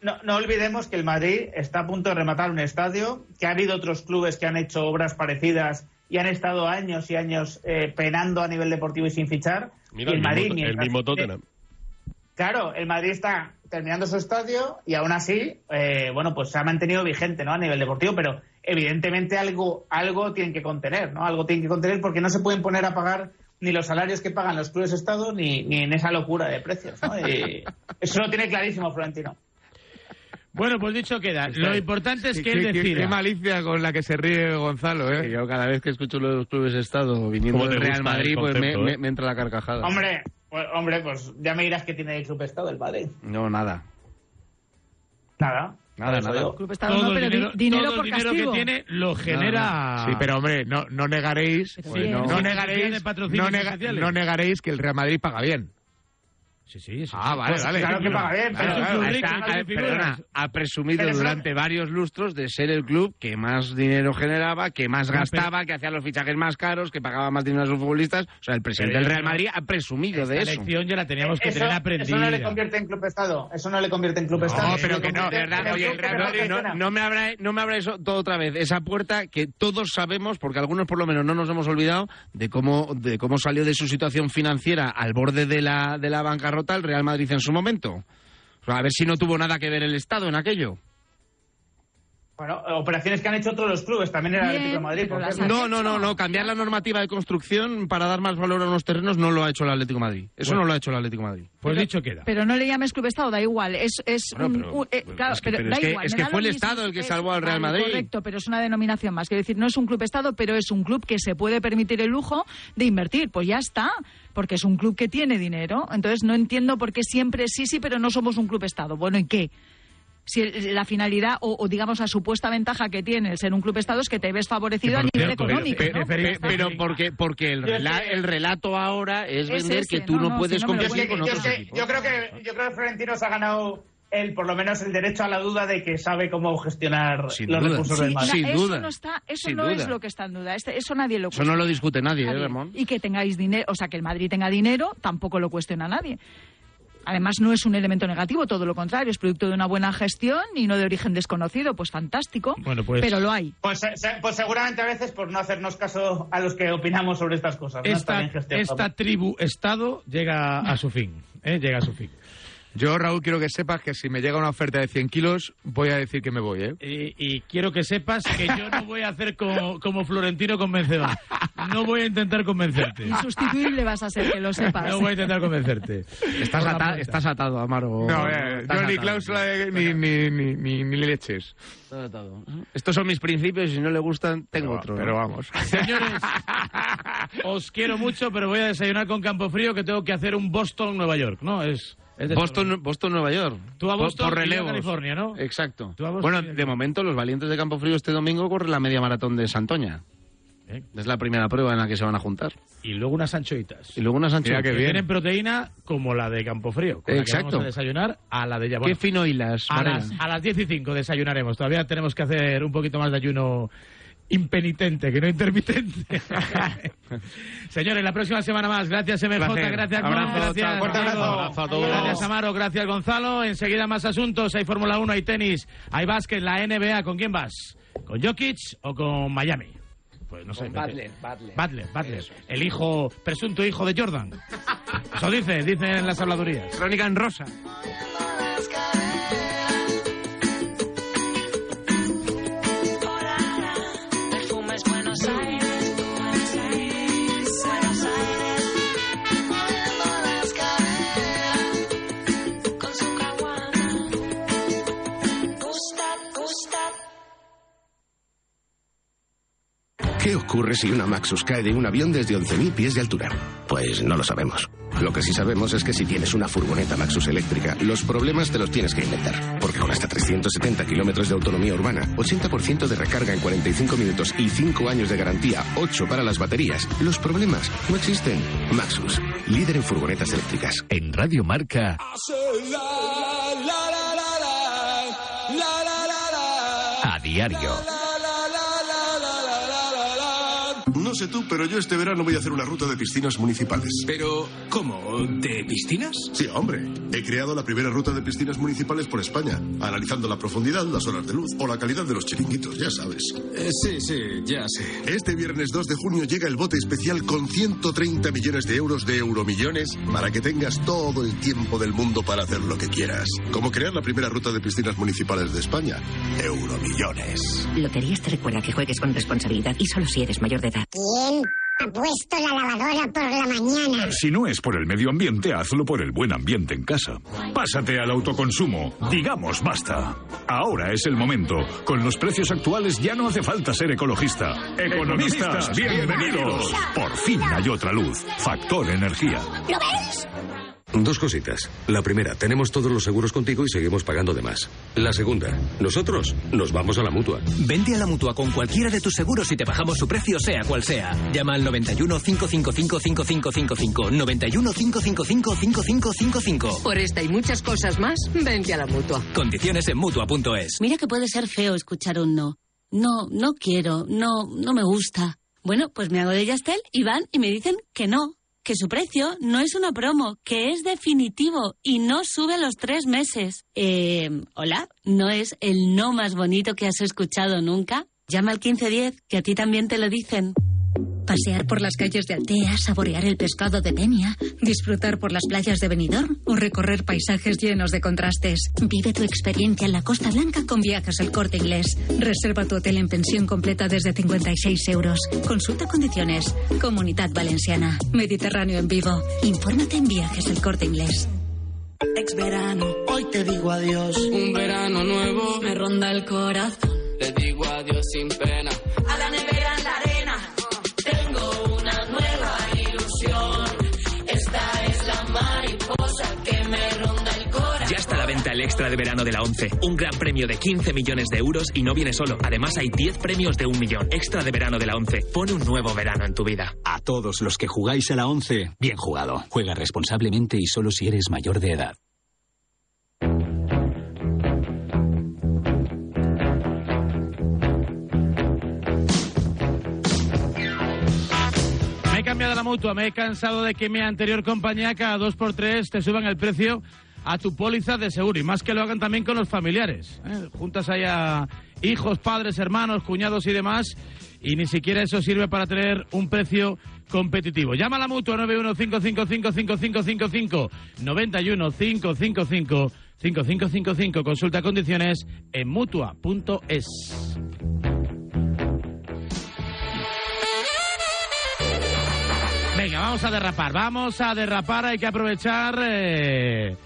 No, no olvidemos que el Madrid está a punto de rematar un estadio, que ha habido otros clubes que han hecho obras parecidas y han estado años y años eh, penando a nivel deportivo y sin fichar. Mira, y el, el Madrid, mismo, el mismo Tottenham. Claro, el Madrid está terminando su estadio y aún así, eh, bueno, pues se ha mantenido vigente, ¿no? A nivel deportivo, pero evidentemente algo, algo tienen que contener, ¿no? Algo tienen que contener porque no se pueden poner a pagar ni los salarios que pagan los clubes Estado ni, ni en esa locura de precios, ¿no? Y (laughs) eso lo tiene clarísimo Florentino. Bueno, pues dicho queda. Lo importante es que Qué- él decida. Qué malicia con la que se ríe Gonzalo, ¿eh? Yo cada vez que escucho los clubes de Estado viniendo ¿Cómo te del Real Madrid, pues me, concepto, me- eh? me entra la carcajada. Hombre, pues, hombre, pues ya me dirás que tiene el club Estado el Madrid. No, nada. Nada. Nada, Por eso nada. Club Estado Todo no, pero di- dinero- dinero todo el por dinero castigo. que tiene lo genera. Sí, pero hombre, no, no negaréis, pues no, negaréis, de no, nega- no negaréis que el Real Madrid paga bien. Sí, sí, sí. Ah, sí. vale, Pues vale. claro que paga bien, Claro, pero- claro. Está- no perdona, ha presumido Pero eso- durante varios lustros de ser el club que más dinero generaba, que más Pero- gastaba, que hacía los fichajes más caros, que pagaba más dinero a sus futbolistas. O sea, el presidente Pero del eso Real no- Madrid ha presumido de eso. lección ya la teníamos que Eso, tener eso aprendida. no le convierte en club Estado. Eso no le convierte en club No, Estado. pero Eso que no, De verdad, oye, no, no- no me abra, no me abra eso todo otra vez, esa puerta que todos sabemos, porque algunos por lo menos no nos hemos olvidado de cómo, de cómo salió de su situación financiera al borde de la, de la bancarrota el Real Madrid en su momento. A ver si no tuvo nada que ver el Estado en aquello. Bueno, operaciones que han hecho otros los clubes, también era el Atlético de Madrid. pero por. No, no, no, no, cambiar la normativa de construcción para dar más valor a unos terrenos no lo ha hecho el Atlético de Madrid. Eso Bueno. no lo ha hecho el Atlético de Madrid. Pues dicho queda. Pero no le llames club Estado, da igual. Es, es Bueno, un- pero- un- eh, pero claro, es que- pero pero da es que- igual. es que fue el mismo. Estado el que Es- salvó al Real Madrid. Correcto, pero es una denominación más. Quiero decir, no es un club Estado, pero es un club que se puede permitir el lujo de invertir. Pues ya está, porque es un club que tiene dinero. Entonces no entiendo por qué siempre sí, sí, pero no somos un club Estado. Bueno, ¿y qué? Si el- la finalidad o, o, digamos la supuesta ventaja que tiene el ser un club Estado es que te ves favorecido a nivel cierto, económico. pero- ¿no? pero- porque, porque el, rela- relato ahora es, Es vender ese, que tú no, puedes si competir con yo otros sé- equipos. yo creo que yo creo que Florentino se ha ganado el por lo menos el derecho a la duda de que sabe cómo gestionar Sin los duda. recursos Sí, del Madrid. sin na- duda. Eso no, está, eso Sin no duda. es lo que está en duda. Este- eso nadie lo Eso no lo discute nadie, ¿eh. Ramón? Y que tengáis dinero, o sea, que el Madrid tenga dinero, tampoco lo cuestiona nadie. Además, no es un elemento negativo, todo lo contrario, es producto de una buena gestión y no de origen desconocido, pues fantástico, Bueno, pues- pero lo hay. Pues, pues seguramente a veces por no hacernos caso a los que opinamos sobre estas cosas. Esta, esta tribu Estado llega a su fin. ¿eh? Llega a su fin. Yo, Raúl, quiero que sepas que si me llega una oferta de 100 kilos, voy a decir que me voy, ¿eh? Y, y quiero que sepas que yo no voy a hacer como, como Florentino convencedor. No voy a intentar convencerte. Insustituible vas a ser, que lo sepas. No voy a intentar convencerte. Estás, ata- estás atado, Amaro. No, eh, Estás yo ni cláusula de- ni, ni, ni, ni, ni leches. Estás atado. Estos son mis principios y si no le gustan, tengo Pero, otro. pero vamos. Señores, os quiero mucho, pero voy a desayunar con Campo Frío que tengo que hacer un Boston-Nueva York, ¿no? Es, Boston, Boston, Nueva York. Tú a Boston por, a relevos. California, ¿no? Exacto. Tú a Boston Bueno, de momento, los valientes de Campo Frío este domingo corren la media maratón de Santoña. ¿Eh? Es la primera prueba en la que se van a juntar. Y luego unas anchoitas. Y luego unas anchoas. que tienen proteína como la de Campo Frío. Con la que Exacto. vamos a desayunar a la de ya. ¿Qué bueno, fino hilas, a las, a las 10 y 5 desayunaremos. Todavía tenemos que hacer un poquito más de ayuno impenitente, que no intermitente. (laughs) Señores, la próxima semana más. Gracias, MJ. Placer. Gracias, Abrazo, Gracias, chao. Fuerte abrazo. Abrazo a todos. Gracias, Amaro. Gracias, Gonzalo. Enseguida más asuntos. Hay Fórmula 1, hay tenis, hay básquet, la NBA. ¿Con quién vas? ¿Con Jokic o con Miami? Pues no sé. Con vete. Butler, Butler. Butler, Butler. El hijo, presunto hijo de Jordan. Eso dice, dicen las habladurías. Crónica en rosa. ¿Qué ocurre si una Maxus cae de un avión desde 11.000 pies de altura? Pues no lo sabemos. Lo que sí sabemos es que si tienes una furgoneta Maxus eléctrica, los problemas te los tienes que inventar. Porque con hasta 370 kilómetros de autonomía urbana, 80% de recarga en 45 minutos y 5 años de garantía, 8 para las baterías, los problemas no existen. Maxus, líder en furgonetas eléctricas. En Radio Marca. A diario. No sé tú, pero yo este verano voy a hacer una ruta de piscinas municipales. Pero, ¿cómo? ¿De piscinas? Sí, hombre. He creado la primera ruta de piscinas municipales por España, analizando la profundidad, las horas de luz o la calidad de los chiringuitos, ya sabes. Eh, sí, sí, ya sé. Este viernes 2 de junio llega el bote especial con 130 millones de euros de euromillones para que tengas todo el tiempo del mundo para hacer lo que quieras. Como crear la primera ruta de piscinas municipales de España. Euromillones. Loterías te recuerda que juegues con responsabilidad y solo si eres mayor de edad. ¿Quién ha puesto la lavadora por la mañana? Si no es por el medio ambiente, hazlo por el buen ambiente en casa. Pásate al autoconsumo. Digamos basta. Ahora es el momento. Con los precios actuales ya no hace falta ser ecologista. Economistas, bienvenidos. Por fin hay otra luz. Factor energía. ¿Lo ves? Dos cositas. La primera, tenemos todos los seguros contigo y seguimos pagando de más. La segunda, nosotros nos vamos a la mutua. Vente a la mutua con cualquiera de tus seguros y te bajamos su precio, sea cual sea. Llama al 91 555 5555. 91 555 5555. Por esta y muchas cosas más, vente a la mutua. Condiciones en mutua.es. Mira que puede ser feo escuchar un no. No, no quiero, no, no me gusta. Bueno, pues me hago de Yastel y van y me dicen que no que su precio no es una promo, que es definitivo y no sube a los tres meses. Eh, hola, ¿no es el no más bonito que has escuchado nunca? Llama al 1510, que a ti también te lo dicen. Pasear por las calles de Altea, saborear el pescado de Denia, disfrutar por las playas de Benidorm o recorrer paisajes llenos de contrastes. Vive tu experiencia en la Costa Blanca con Viajes El Corte Inglés. Reserva tu hotel en pensión completa desde 56 euros. Consulta condiciones. Comunidad Valenciana. Mediterráneo en vivo. Infórmate en Viajes El Corte Inglés. Ex verano, hoy te digo adiós. Un verano nuevo me ronda el corazón. Te digo adiós sin pena. A la el extra de verano de la 11. Un gran premio de 15 millones de euros y no viene solo. Además hay 10 premios de un millón. Extra de verano de la 11. Pone un nuevo verano en tu vida. A todos los que jugáis a la 11, bien jugado. Juega responsablemente y solo si eres mayor de edad. Me he cambiado la mutua, me he cansado de que mi anterior compañía cada dos por tres te suban el precio a tu póliza de seguro y más que lo hagan también con los familiares. ¿eh? Juntas ahí a hijos, padres, hermanos, cuñados y demás y ni siquiera eso sirve para tener un precio competitivo. Llama a la mutua 915555555 91555 5555 Consulta condiciones en mutua.es. Venga, vamos a derrapar, vamos a derrapar, hay que aprovechar eh,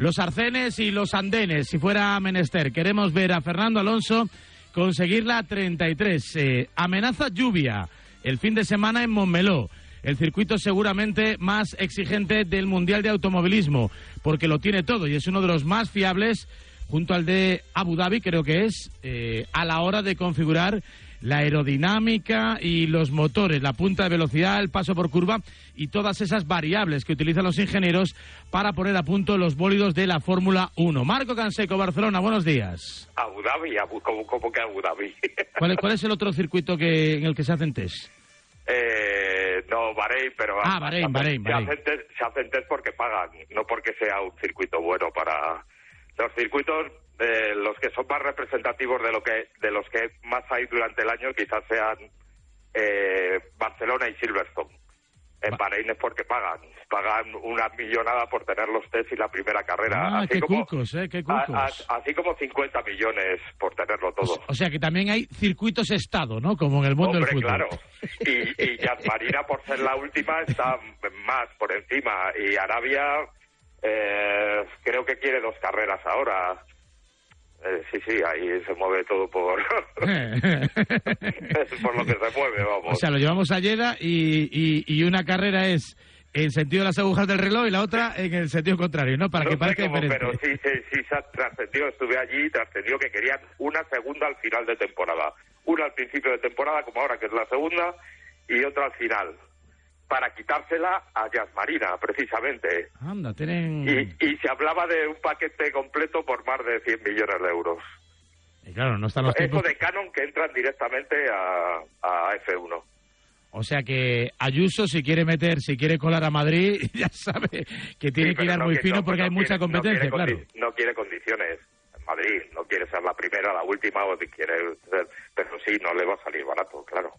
los arcenes y los andenes, si fuera menester. Queremos ver a Fernando Alonso conseguir la 33. Eh, amenaza lluvia el fin de semana en Montmeló. El circuito seguramente más exigente del Mundial de Automovilismo, porque lo tiene todo y es uno de los más fiables, junto al de Abu Dhabi, creo que es, eh, a la hora de configurar la aerodinámica y los motores, la punta de velocidad, el paso por curva y todas esas variables que utilizan los ingenieros para poner a punto los bólidos de la Fórmula 1. Marco Canseco, Barcelona, buenos días. Abu Dhabi, Abu, ¿cómo, cómo que Abu Dhabi? (laughs) ¿Cuál, es- cuál es el otro circuito que, en el que se hacen test? eh, no, Bahrein, pero... Ah, Bahrein, hacen- Bahrein, Se Bahrein. hacen, test, se hacen test porque pagan, no porque sea un circuito bueno para... Los circuitos, eh, los que son más representativos de lo que de los que más hay durante el año, quizás sean eh, Barcelona y Silverstone. En Bahrein es porque pagan. Pagan una millonada por tener los test y la primera carrera. Ah, así qué como, cucos, eh, qué a- cucos. a- así como 50 millones por tenerlo todo. O sea que también hay circuitos estado, ¿no? Como en el mundo Hombre, del fútbol. claro. (laughs) Y, y Yas Marina, por ser la última, está más por encima. Y Arabia, eh, creo que quiere dos carreras ahora. Eh, sí, sí, ahí se mueve todo por, (laughs) (laughs) por lo que se mueve, vamos. O sea, lo llevamos a Lleda y, y, y una carrera es en sentido de las agujas del reloj y la otra en el sentido contrario, ¿no? Para No que parezca cómo, diferente. Pero sí, sí, sí, trascendido, estuve allí y trascendió que querían una segunda al final de temporada. Una al principio de temporada, como ahora que es la segunda, y otra al final. Para quitársela a Jazz Marina, precisamente. Anda, tienen... Y, y se hablaba de un paquete completo por más de 100 millones de euros. Y claro, no están los Eso tiempos... de Canon que entran directamente a, a F1. O sea que Ayuso, si quiere meter, si quiere colar a Madrid, (laughs) ya sabe que tiene Sí, que hilar no muy que- fino no, porque no hay mucha quiere- no competencia, claro. No quiere condiciones. En Madrid no quiere ser la primera, la última, o quiere ser... Pero sí, no le va a salir barato, claro.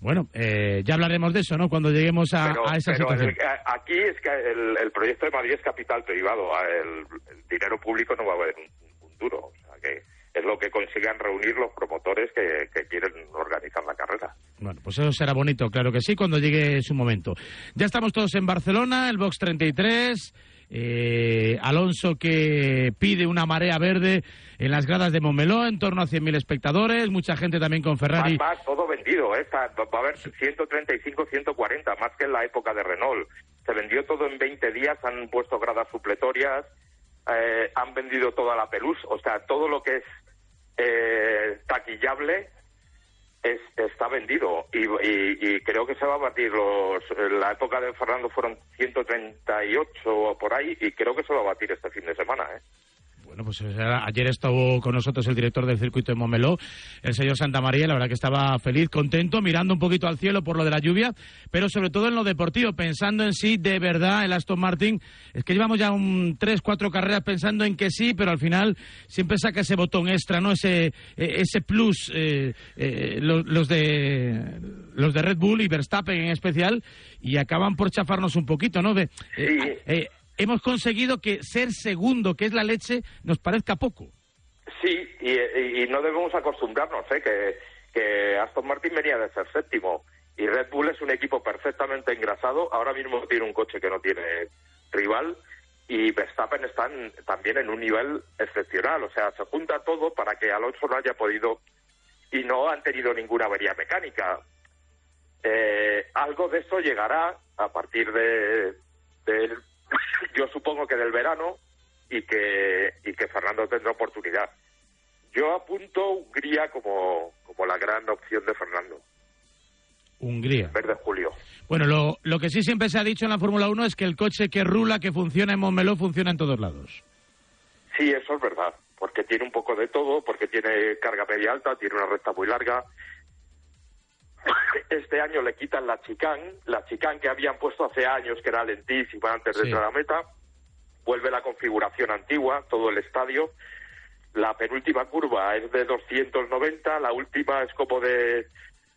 Bueno, eh, ya hablaremos de eso, ¿no? Cuando lleguemos a, pero a esa pero situación. el- a- aquí es que el, el proyecto de Madrid es capital privado. a- El, el dinero público no va a haber un, un duro. O sea, que es lo que consigan reunir los promotores que, que quieren organizar la carrera. Bueno, pues eso será bonito, claro que sí, cuando llegue su momento. Ya estamos todos en Barcelona, el Box 33. Eh, Alonso que pide una marea verde en las gradas de Montmeló, en torno a 100.000 espectadores, mucha gente también con Ferrari. Todo vendido. ¿eh? Va a haber 135, 140, más que en la época de Renault. Se vendió todo en 20 días, han puesto gradas supletorias, eh, han vendido toda la pelús, o sea, todo lo que es eh, taquillable es, está vendido y, y- y creo que se va a batir los la época de Fernando fueron 138 o por ahí y creo que se va a batir este fin de semana ¿eh? Bueno, pues sea, ayer estuvo con nosotros el director del circuito de Montmeló, el señor Santa María, y la verdad que estaba feliz, contento, mirando un poquito al cielo por lo de la lluvia, pero sobre todo en lo deportivo, pensando en sí, de verdad, el Aston Martin, es que llevamos ya un tres, cuatro carreras pensando en que sí, pero al final siempre saca ese botón extra, ¿no? Ese, eh, ese plus, eh, eh, los, los de los de Red Bull y Verstappen en especial, y acaban por chafarnos un poquito, ¿no? De, eh, eh, hemos conseguido que ser segundo, que es la leche, nos parezca poco. Sí, y, y- no debemos acostumbrarnos, ¿eh? que, Aston Martin venía de ser séptimo y Red Bull es un equipo perfectamente engrasado. Ahora mismo tiene un coche que no tiene rival y Verstappen están también en un nivel excepcional. O sea, se junta todo para que Alonso no haya podido y no han tenido ninguna avería mecánica. Eh, algo de eso llegará a partir de, del- yo supongo que del verano y que y que Fernando tendrá oportunidad. Yo apunto Hungría como, como la gran opción de Fernando, Hungría. verde julio. Bueno, lo, lo que sí siempre se ha dicho en la Fórmula 1 es que el coche que rula, que funciona en Montmeló, funciona en todos lados. Sí, eso es verdad, porque tiene un poco de todo, porque tiene carga media alta, tiene una recta muy larga. (laughs) Este año le quitan la chicane, la chicane que habían puesto hace años, que era lentísima antes de Sí. entrar a la meta. Vuelve la configuración antigua, todo el estadio. La penúltima curva es de 290, la última es como de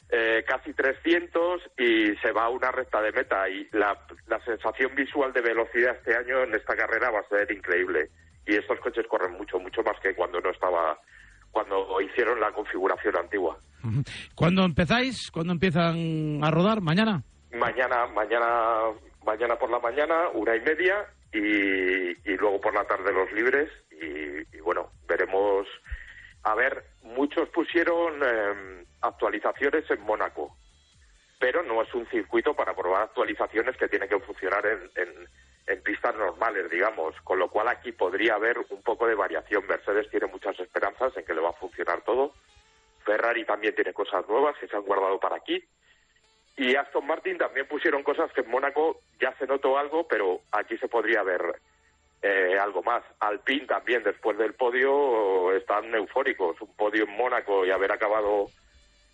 eh, casi 300 y se va a una recta de meta. Y la, la sensación visual de velocidad este año en esta carrera va a ser increíble. Y estos coches corren mucho, mucho más que cuando no estaba, cuando hicieron la configuración antigua. ¿Cuándo empezáis? ¿Cuándo empiezan a rodar? ¿Mañana? Mañana, mañana, mañana por la mañana, una y media, y, y luego por la tarde los libres. Y, y bueno, veremos. A ver, muchos pusieron eh, actualizaciones en Mónaco, pero no es un circuito para probar actualizaciones que tienen que funcionar en, en- en pistas normales, digamos. Con lo cual aquí podría haber un poco de variación. Mercedes tiene muchas esperanzas en que le va a funcionar todo. Ferrari también tiene cosas nuevas que se han guardado para aquí. Y Aston Martin también pusieron cosas que en Mónaco ya se notó algo, pero aquí se podría ver eh, algo más. Alpine también, después del podio, están eufóricos. Un podio en Mónaco y haber acabado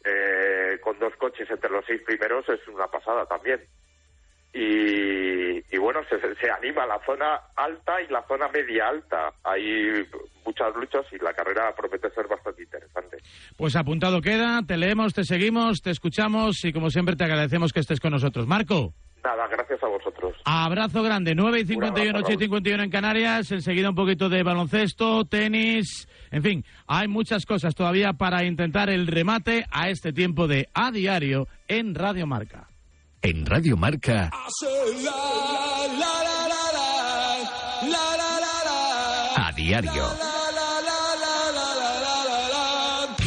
eh, con dos coches entre los seis primeros es una pasada también. Y, y bueno, se, se anima la zona alta y la zona media alta. Hay muchas luchas y la carrera promete ser bastante interesante. Pues apuntado queda, te leemos, te seguimos, te escuchamos y como siempre te agradecemos que estés con nosotros. Marco. Nada, gracias a vosotros. Abrazo grande, 9 y 51, abrazo, 8 y 51 en Canarias, enseguida un poquito de baloncesto, tenis, en fin, hay muchas cosas todavía para intentar el remate a este tiempo de A Diario en Radio Marca. En Radio Marca, a diario.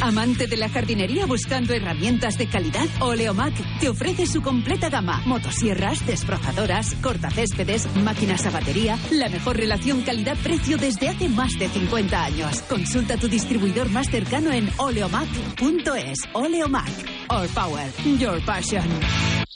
¿Amante de la jardinería buscando herramientas de calidad? Oleomac te ofrece su completa gama. Motosierras, desbrozadoras, cortacéspedes, máquinas a batería. La mejor relación calidad-precio desde hace más de 50 años. Consulta tu distribuidor más cercano en oleomac.es. Oleomac. All power. Your passion.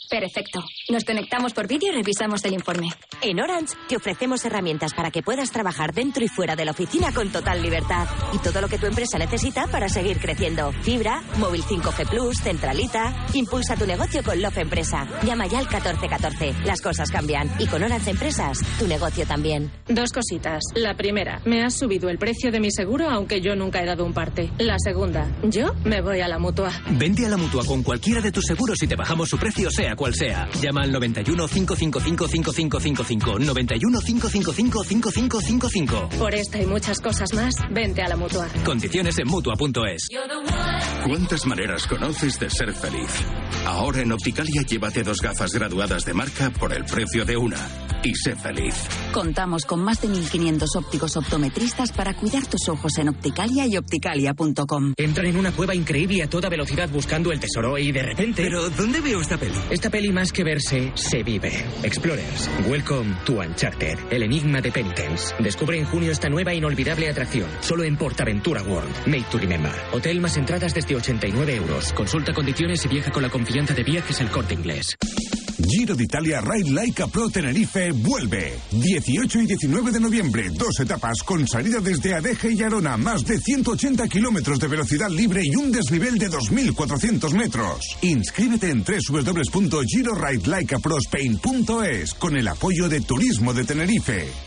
Perfecto. Nos conectamos por vídeo y revisamos el informe. En Orange te ofrecemos herramientas para que puedas trabajar dentro y fuera de la oficina con total libertad. Y todo lo que tu empresa necesita para seguir creciendo. Fibra, móvil 5G Plus, centralita. Impulsa tu negocio con Love Empresa. Llama ya al 1414. Las cosas cambian. Y con Orange Empresas, tu negocio también. Dos cositas. La primera, me has subido el precio de mi seguro aunque yo nunca he dado un parte. La segunda, yo me voy a la mutua. Vente a la mutua con cualquiera de tus seguros y te bajamos su precio, sea cual sea. Llama al 91 555 5555. 91 555 5555. Por esta y muchas cosas más, vente a la mutua. Condiciones en mutua.es. ¿Cuántas maneras conoces de ser feliz? Ahora en Opticalia llévate dos gafas graduadas de marca por el precio de una. Y sé feliz. Contamos con más de 1.500 ópticos optometristas para cuidar tus ojos en Opticalia y opticalia.com. Entran en una cueva increíble a toda velocidad buscando el tesoro y de repente... Pero, ¿dónde veo esta peli? Esta peli más que verse, se vive. Explorers, welcome to Uncharted, el enigma de Penitence. Descubre en junio esta nueva e inolvidable atracción, solo en Portaventura World. Made to remember. Hotel más entradas desde 89 euros. Consulta condiciones y viaja con la confianza de viajes el corte inglés. Giro d'Italia Ride Laika Pro Tenerife vuelve. 18 y 19 de noviembre, dos etapas con salida desde Adeje y Arona, más de 180 kilómetros de velocidad libre y un desnivel de 2.400 metros. Inscríbete en www.giroridelaikaprospain.es con el apoyo de Turismo de Tenerife.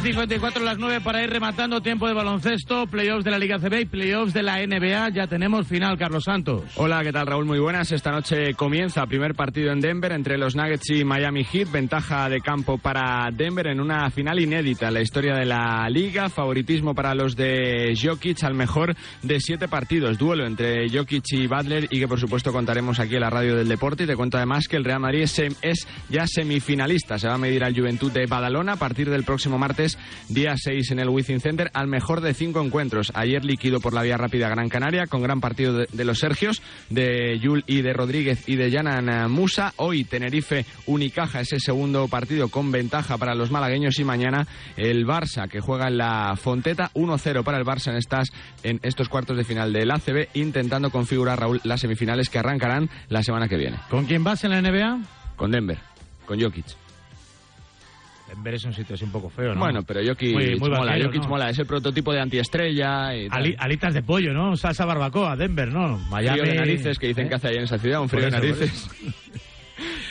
Y 54 las 9 para ir rematando tiempo de baloncesto, playoffs de la Liga CB y playoffs de la NBA. Ya tenemos final, Carlos Santos. Hola, ¿qué tal Raúl? Muy buenas. Esta noche comienza primer partido en Denver entre los Nuggets y Miami Heat. Ventaja de campo para Denver en una final inédita en la historia de la liga. Favoritismo para los de Jokic al mejor de siete partidos. Duelo entre Jokic y Butler y que por supuesto contaremos aquí en la radio del deporte. Y te cuento además que el Real Madrid es, ya semifinalista. Se va a medir al Juventud de Badalona a partir del próximo martes día 6 en el Wizzing Center, al mejor de cinco encuentros. Ayer líquido por la vía rápida Gran Canaria, con gran partido de, de los Sergios, de Yul y de Rodríguez y de Yanan Musa. Hoy Tenerife Unicaja, ese segundo partido con ventaja para los malagueños. Y mañana el Barça, que juega en la Fonteta, 1-0 para el Barça en, estas, en estos cuartos de final del ACB, intentando configurar, Raúl, las semifinales que arrancarán la semana que viene. ¿Con quién vas en la NBA? Con Denver, con Jokic. Denver es un sitio así un poco feo, ¿no? Bueno, pero Jokic Muy- muy mola, vaquero, Jokic ¿no? mola, es el prototipo de antiestrella y tal. Ali- alitas de pollo, ¿no? Salsa barbacoa, Denver, ¿no? Miami. frío de narices que dicen ¿Eh? que hace ahí en esa ciudad, un frío de eso, narices. (laughs)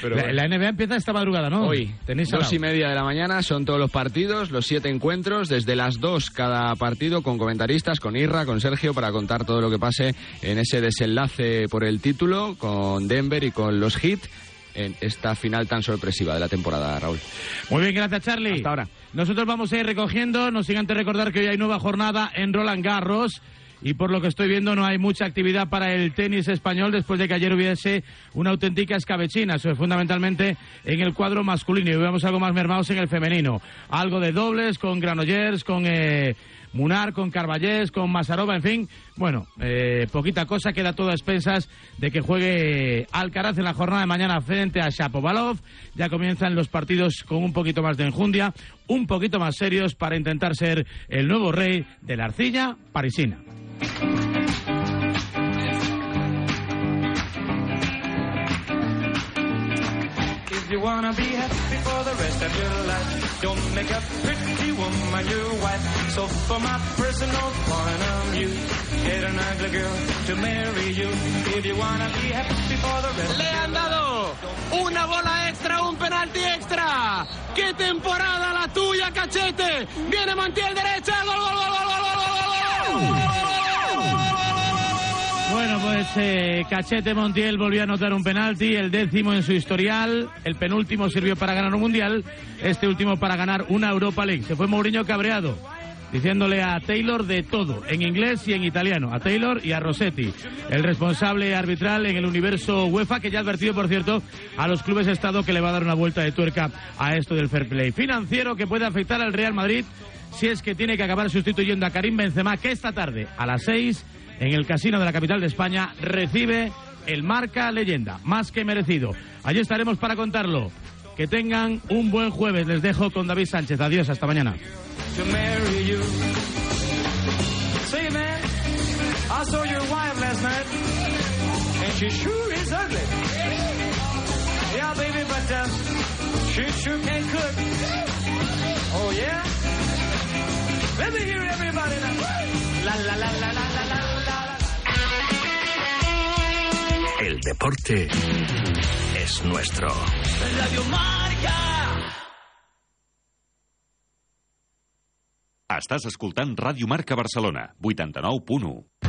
Pero la, bueno. la NBA empieza esta madrugada, ¿no? Hoy, tenéis dos y media de la mañana, son todos los partidos, los siete encuentros, desde las dos cada partido, con comentaristas, con Irra, con Sergio, para contar todo lo que pase en ese desenlace por el título, con Denver y con los Heat, en esta final tan sorpresiva de la temporada, Raúl. Muy bien, gracias Charlie. Hasta ahora. Nosotros vamos a ir recogiendo, no sin antes recordar que hoy hay nueva jornada en Roland Garros. Y por lo que estoy viendo no hay mucha actividad para el tenis español después de que ayer hubiese una auténtica escabechina, eso es fundamentalmente en el cuadro masculino y vemos algo más mermados en el femenino. Algo de dobles con Granollers, con eh, Munar, con Carballés, con Masarova, en fin. Bueno, eh, poquita cosa, queda todo a expensas de que juegue Alcaraz en la jornada de mañana frente a Shapovalov. Ya comienzan los partidos con un poquito más de enjundia, un poquito más serios para intentar ser el nuevo rey de la arcilla parisina. Don't make a pretty woman your wife. So for my personal point of view, get an ugly girl to marry you. If you wanna be happy for the rest Le han dado una bola extra, un penalti extra. ¡Qué temporada la tuya, cachete! Viene Montiel derecha, gol, gol, gol, gol, gol, Cachete Montiel volvió a anotar un penalti, el décimo en su historial, el penúltimo sirvió para ganar un mundial, este último para ganar una Europa League. Se fue Mourinho cabreado, diciéndole a Taylor de todo, en inglés y en italiano, a Taylor y a Rossetti, el responsable arbitral en el universo UEFA, que ya ha advertido, por cierto, a los clubes Estado que le va a dar una vuelta de tuerca a esto del fair play financiero que puede afectar al Real Madrid si es que tiene que acabar sustituyendo a Karim Benzema, que esta tarde a las seis en el casino de la capital de España recibe el marca leyenda, más que merecido. Allí estaremos para contarlo. Que tengan un buen jueves. Les dejo con David Sánchez. Adiós, hasta mañana. Oh. La, la, la, la, la, la, la, El deporte es nuestro. Radio Marca. Estàs escoltant Ràdio Marca Barcelona, 89.1.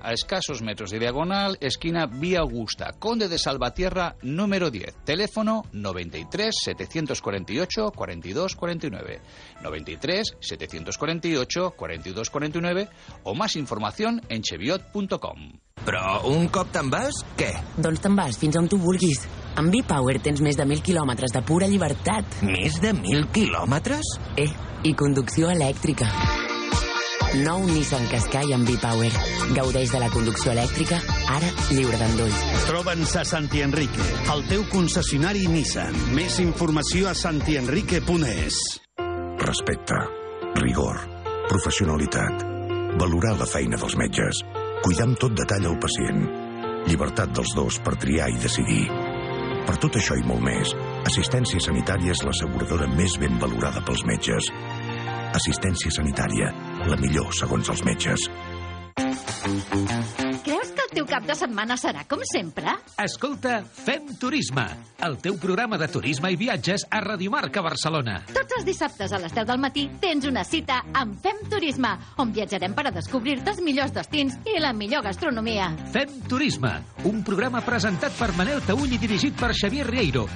a escasos metros de diagonal, esquina Vía Augusta, Conde de Salvatierra, número 10. Teléfono 93 748 42 49. 93 748 42 49 o más información en cheviot.com. Però un cop te'n vas, què? Doncs te'n vas fins on tu vulguis. Amb V-Power tens més de 1.000 quilòmetres de pura llibertat. Més de 1.000 quilòmetres? Eh, i conducció elèctrica. Nou Nissan Qashqai amb V-Power. Gaudeix de la conducció elèctrica, ara lliure d'endolls. Troba'ns a Santi Enrique, el teu concessionari Nissan. Més informació a santienrique.es. Respecte, rigor, professionalitat, valorar la feina dels metges, cuidar amb tot detall el pacient, llibertat dels dos per triar i decidir. Per tot això i molt més, Assistència Sanitària és l'asseguradora més ben valorada pels metges. Assistència Sanitària, la millor segons els metges. Creus que el teu cap de setmana serà com sempre? Escolta, Fem Turisme, el teu programa de turisme i viatges a Radiomarca Barcelona. Tots els dissabtes a les 10 del matí tens una cita amb Fem Turisme, on viatjarem per a descobrir-te els millors destins i la millor gastronomia. Fem Turisme, un programa presentat per Manel Taüll i dirigit per Xavier Rieiro.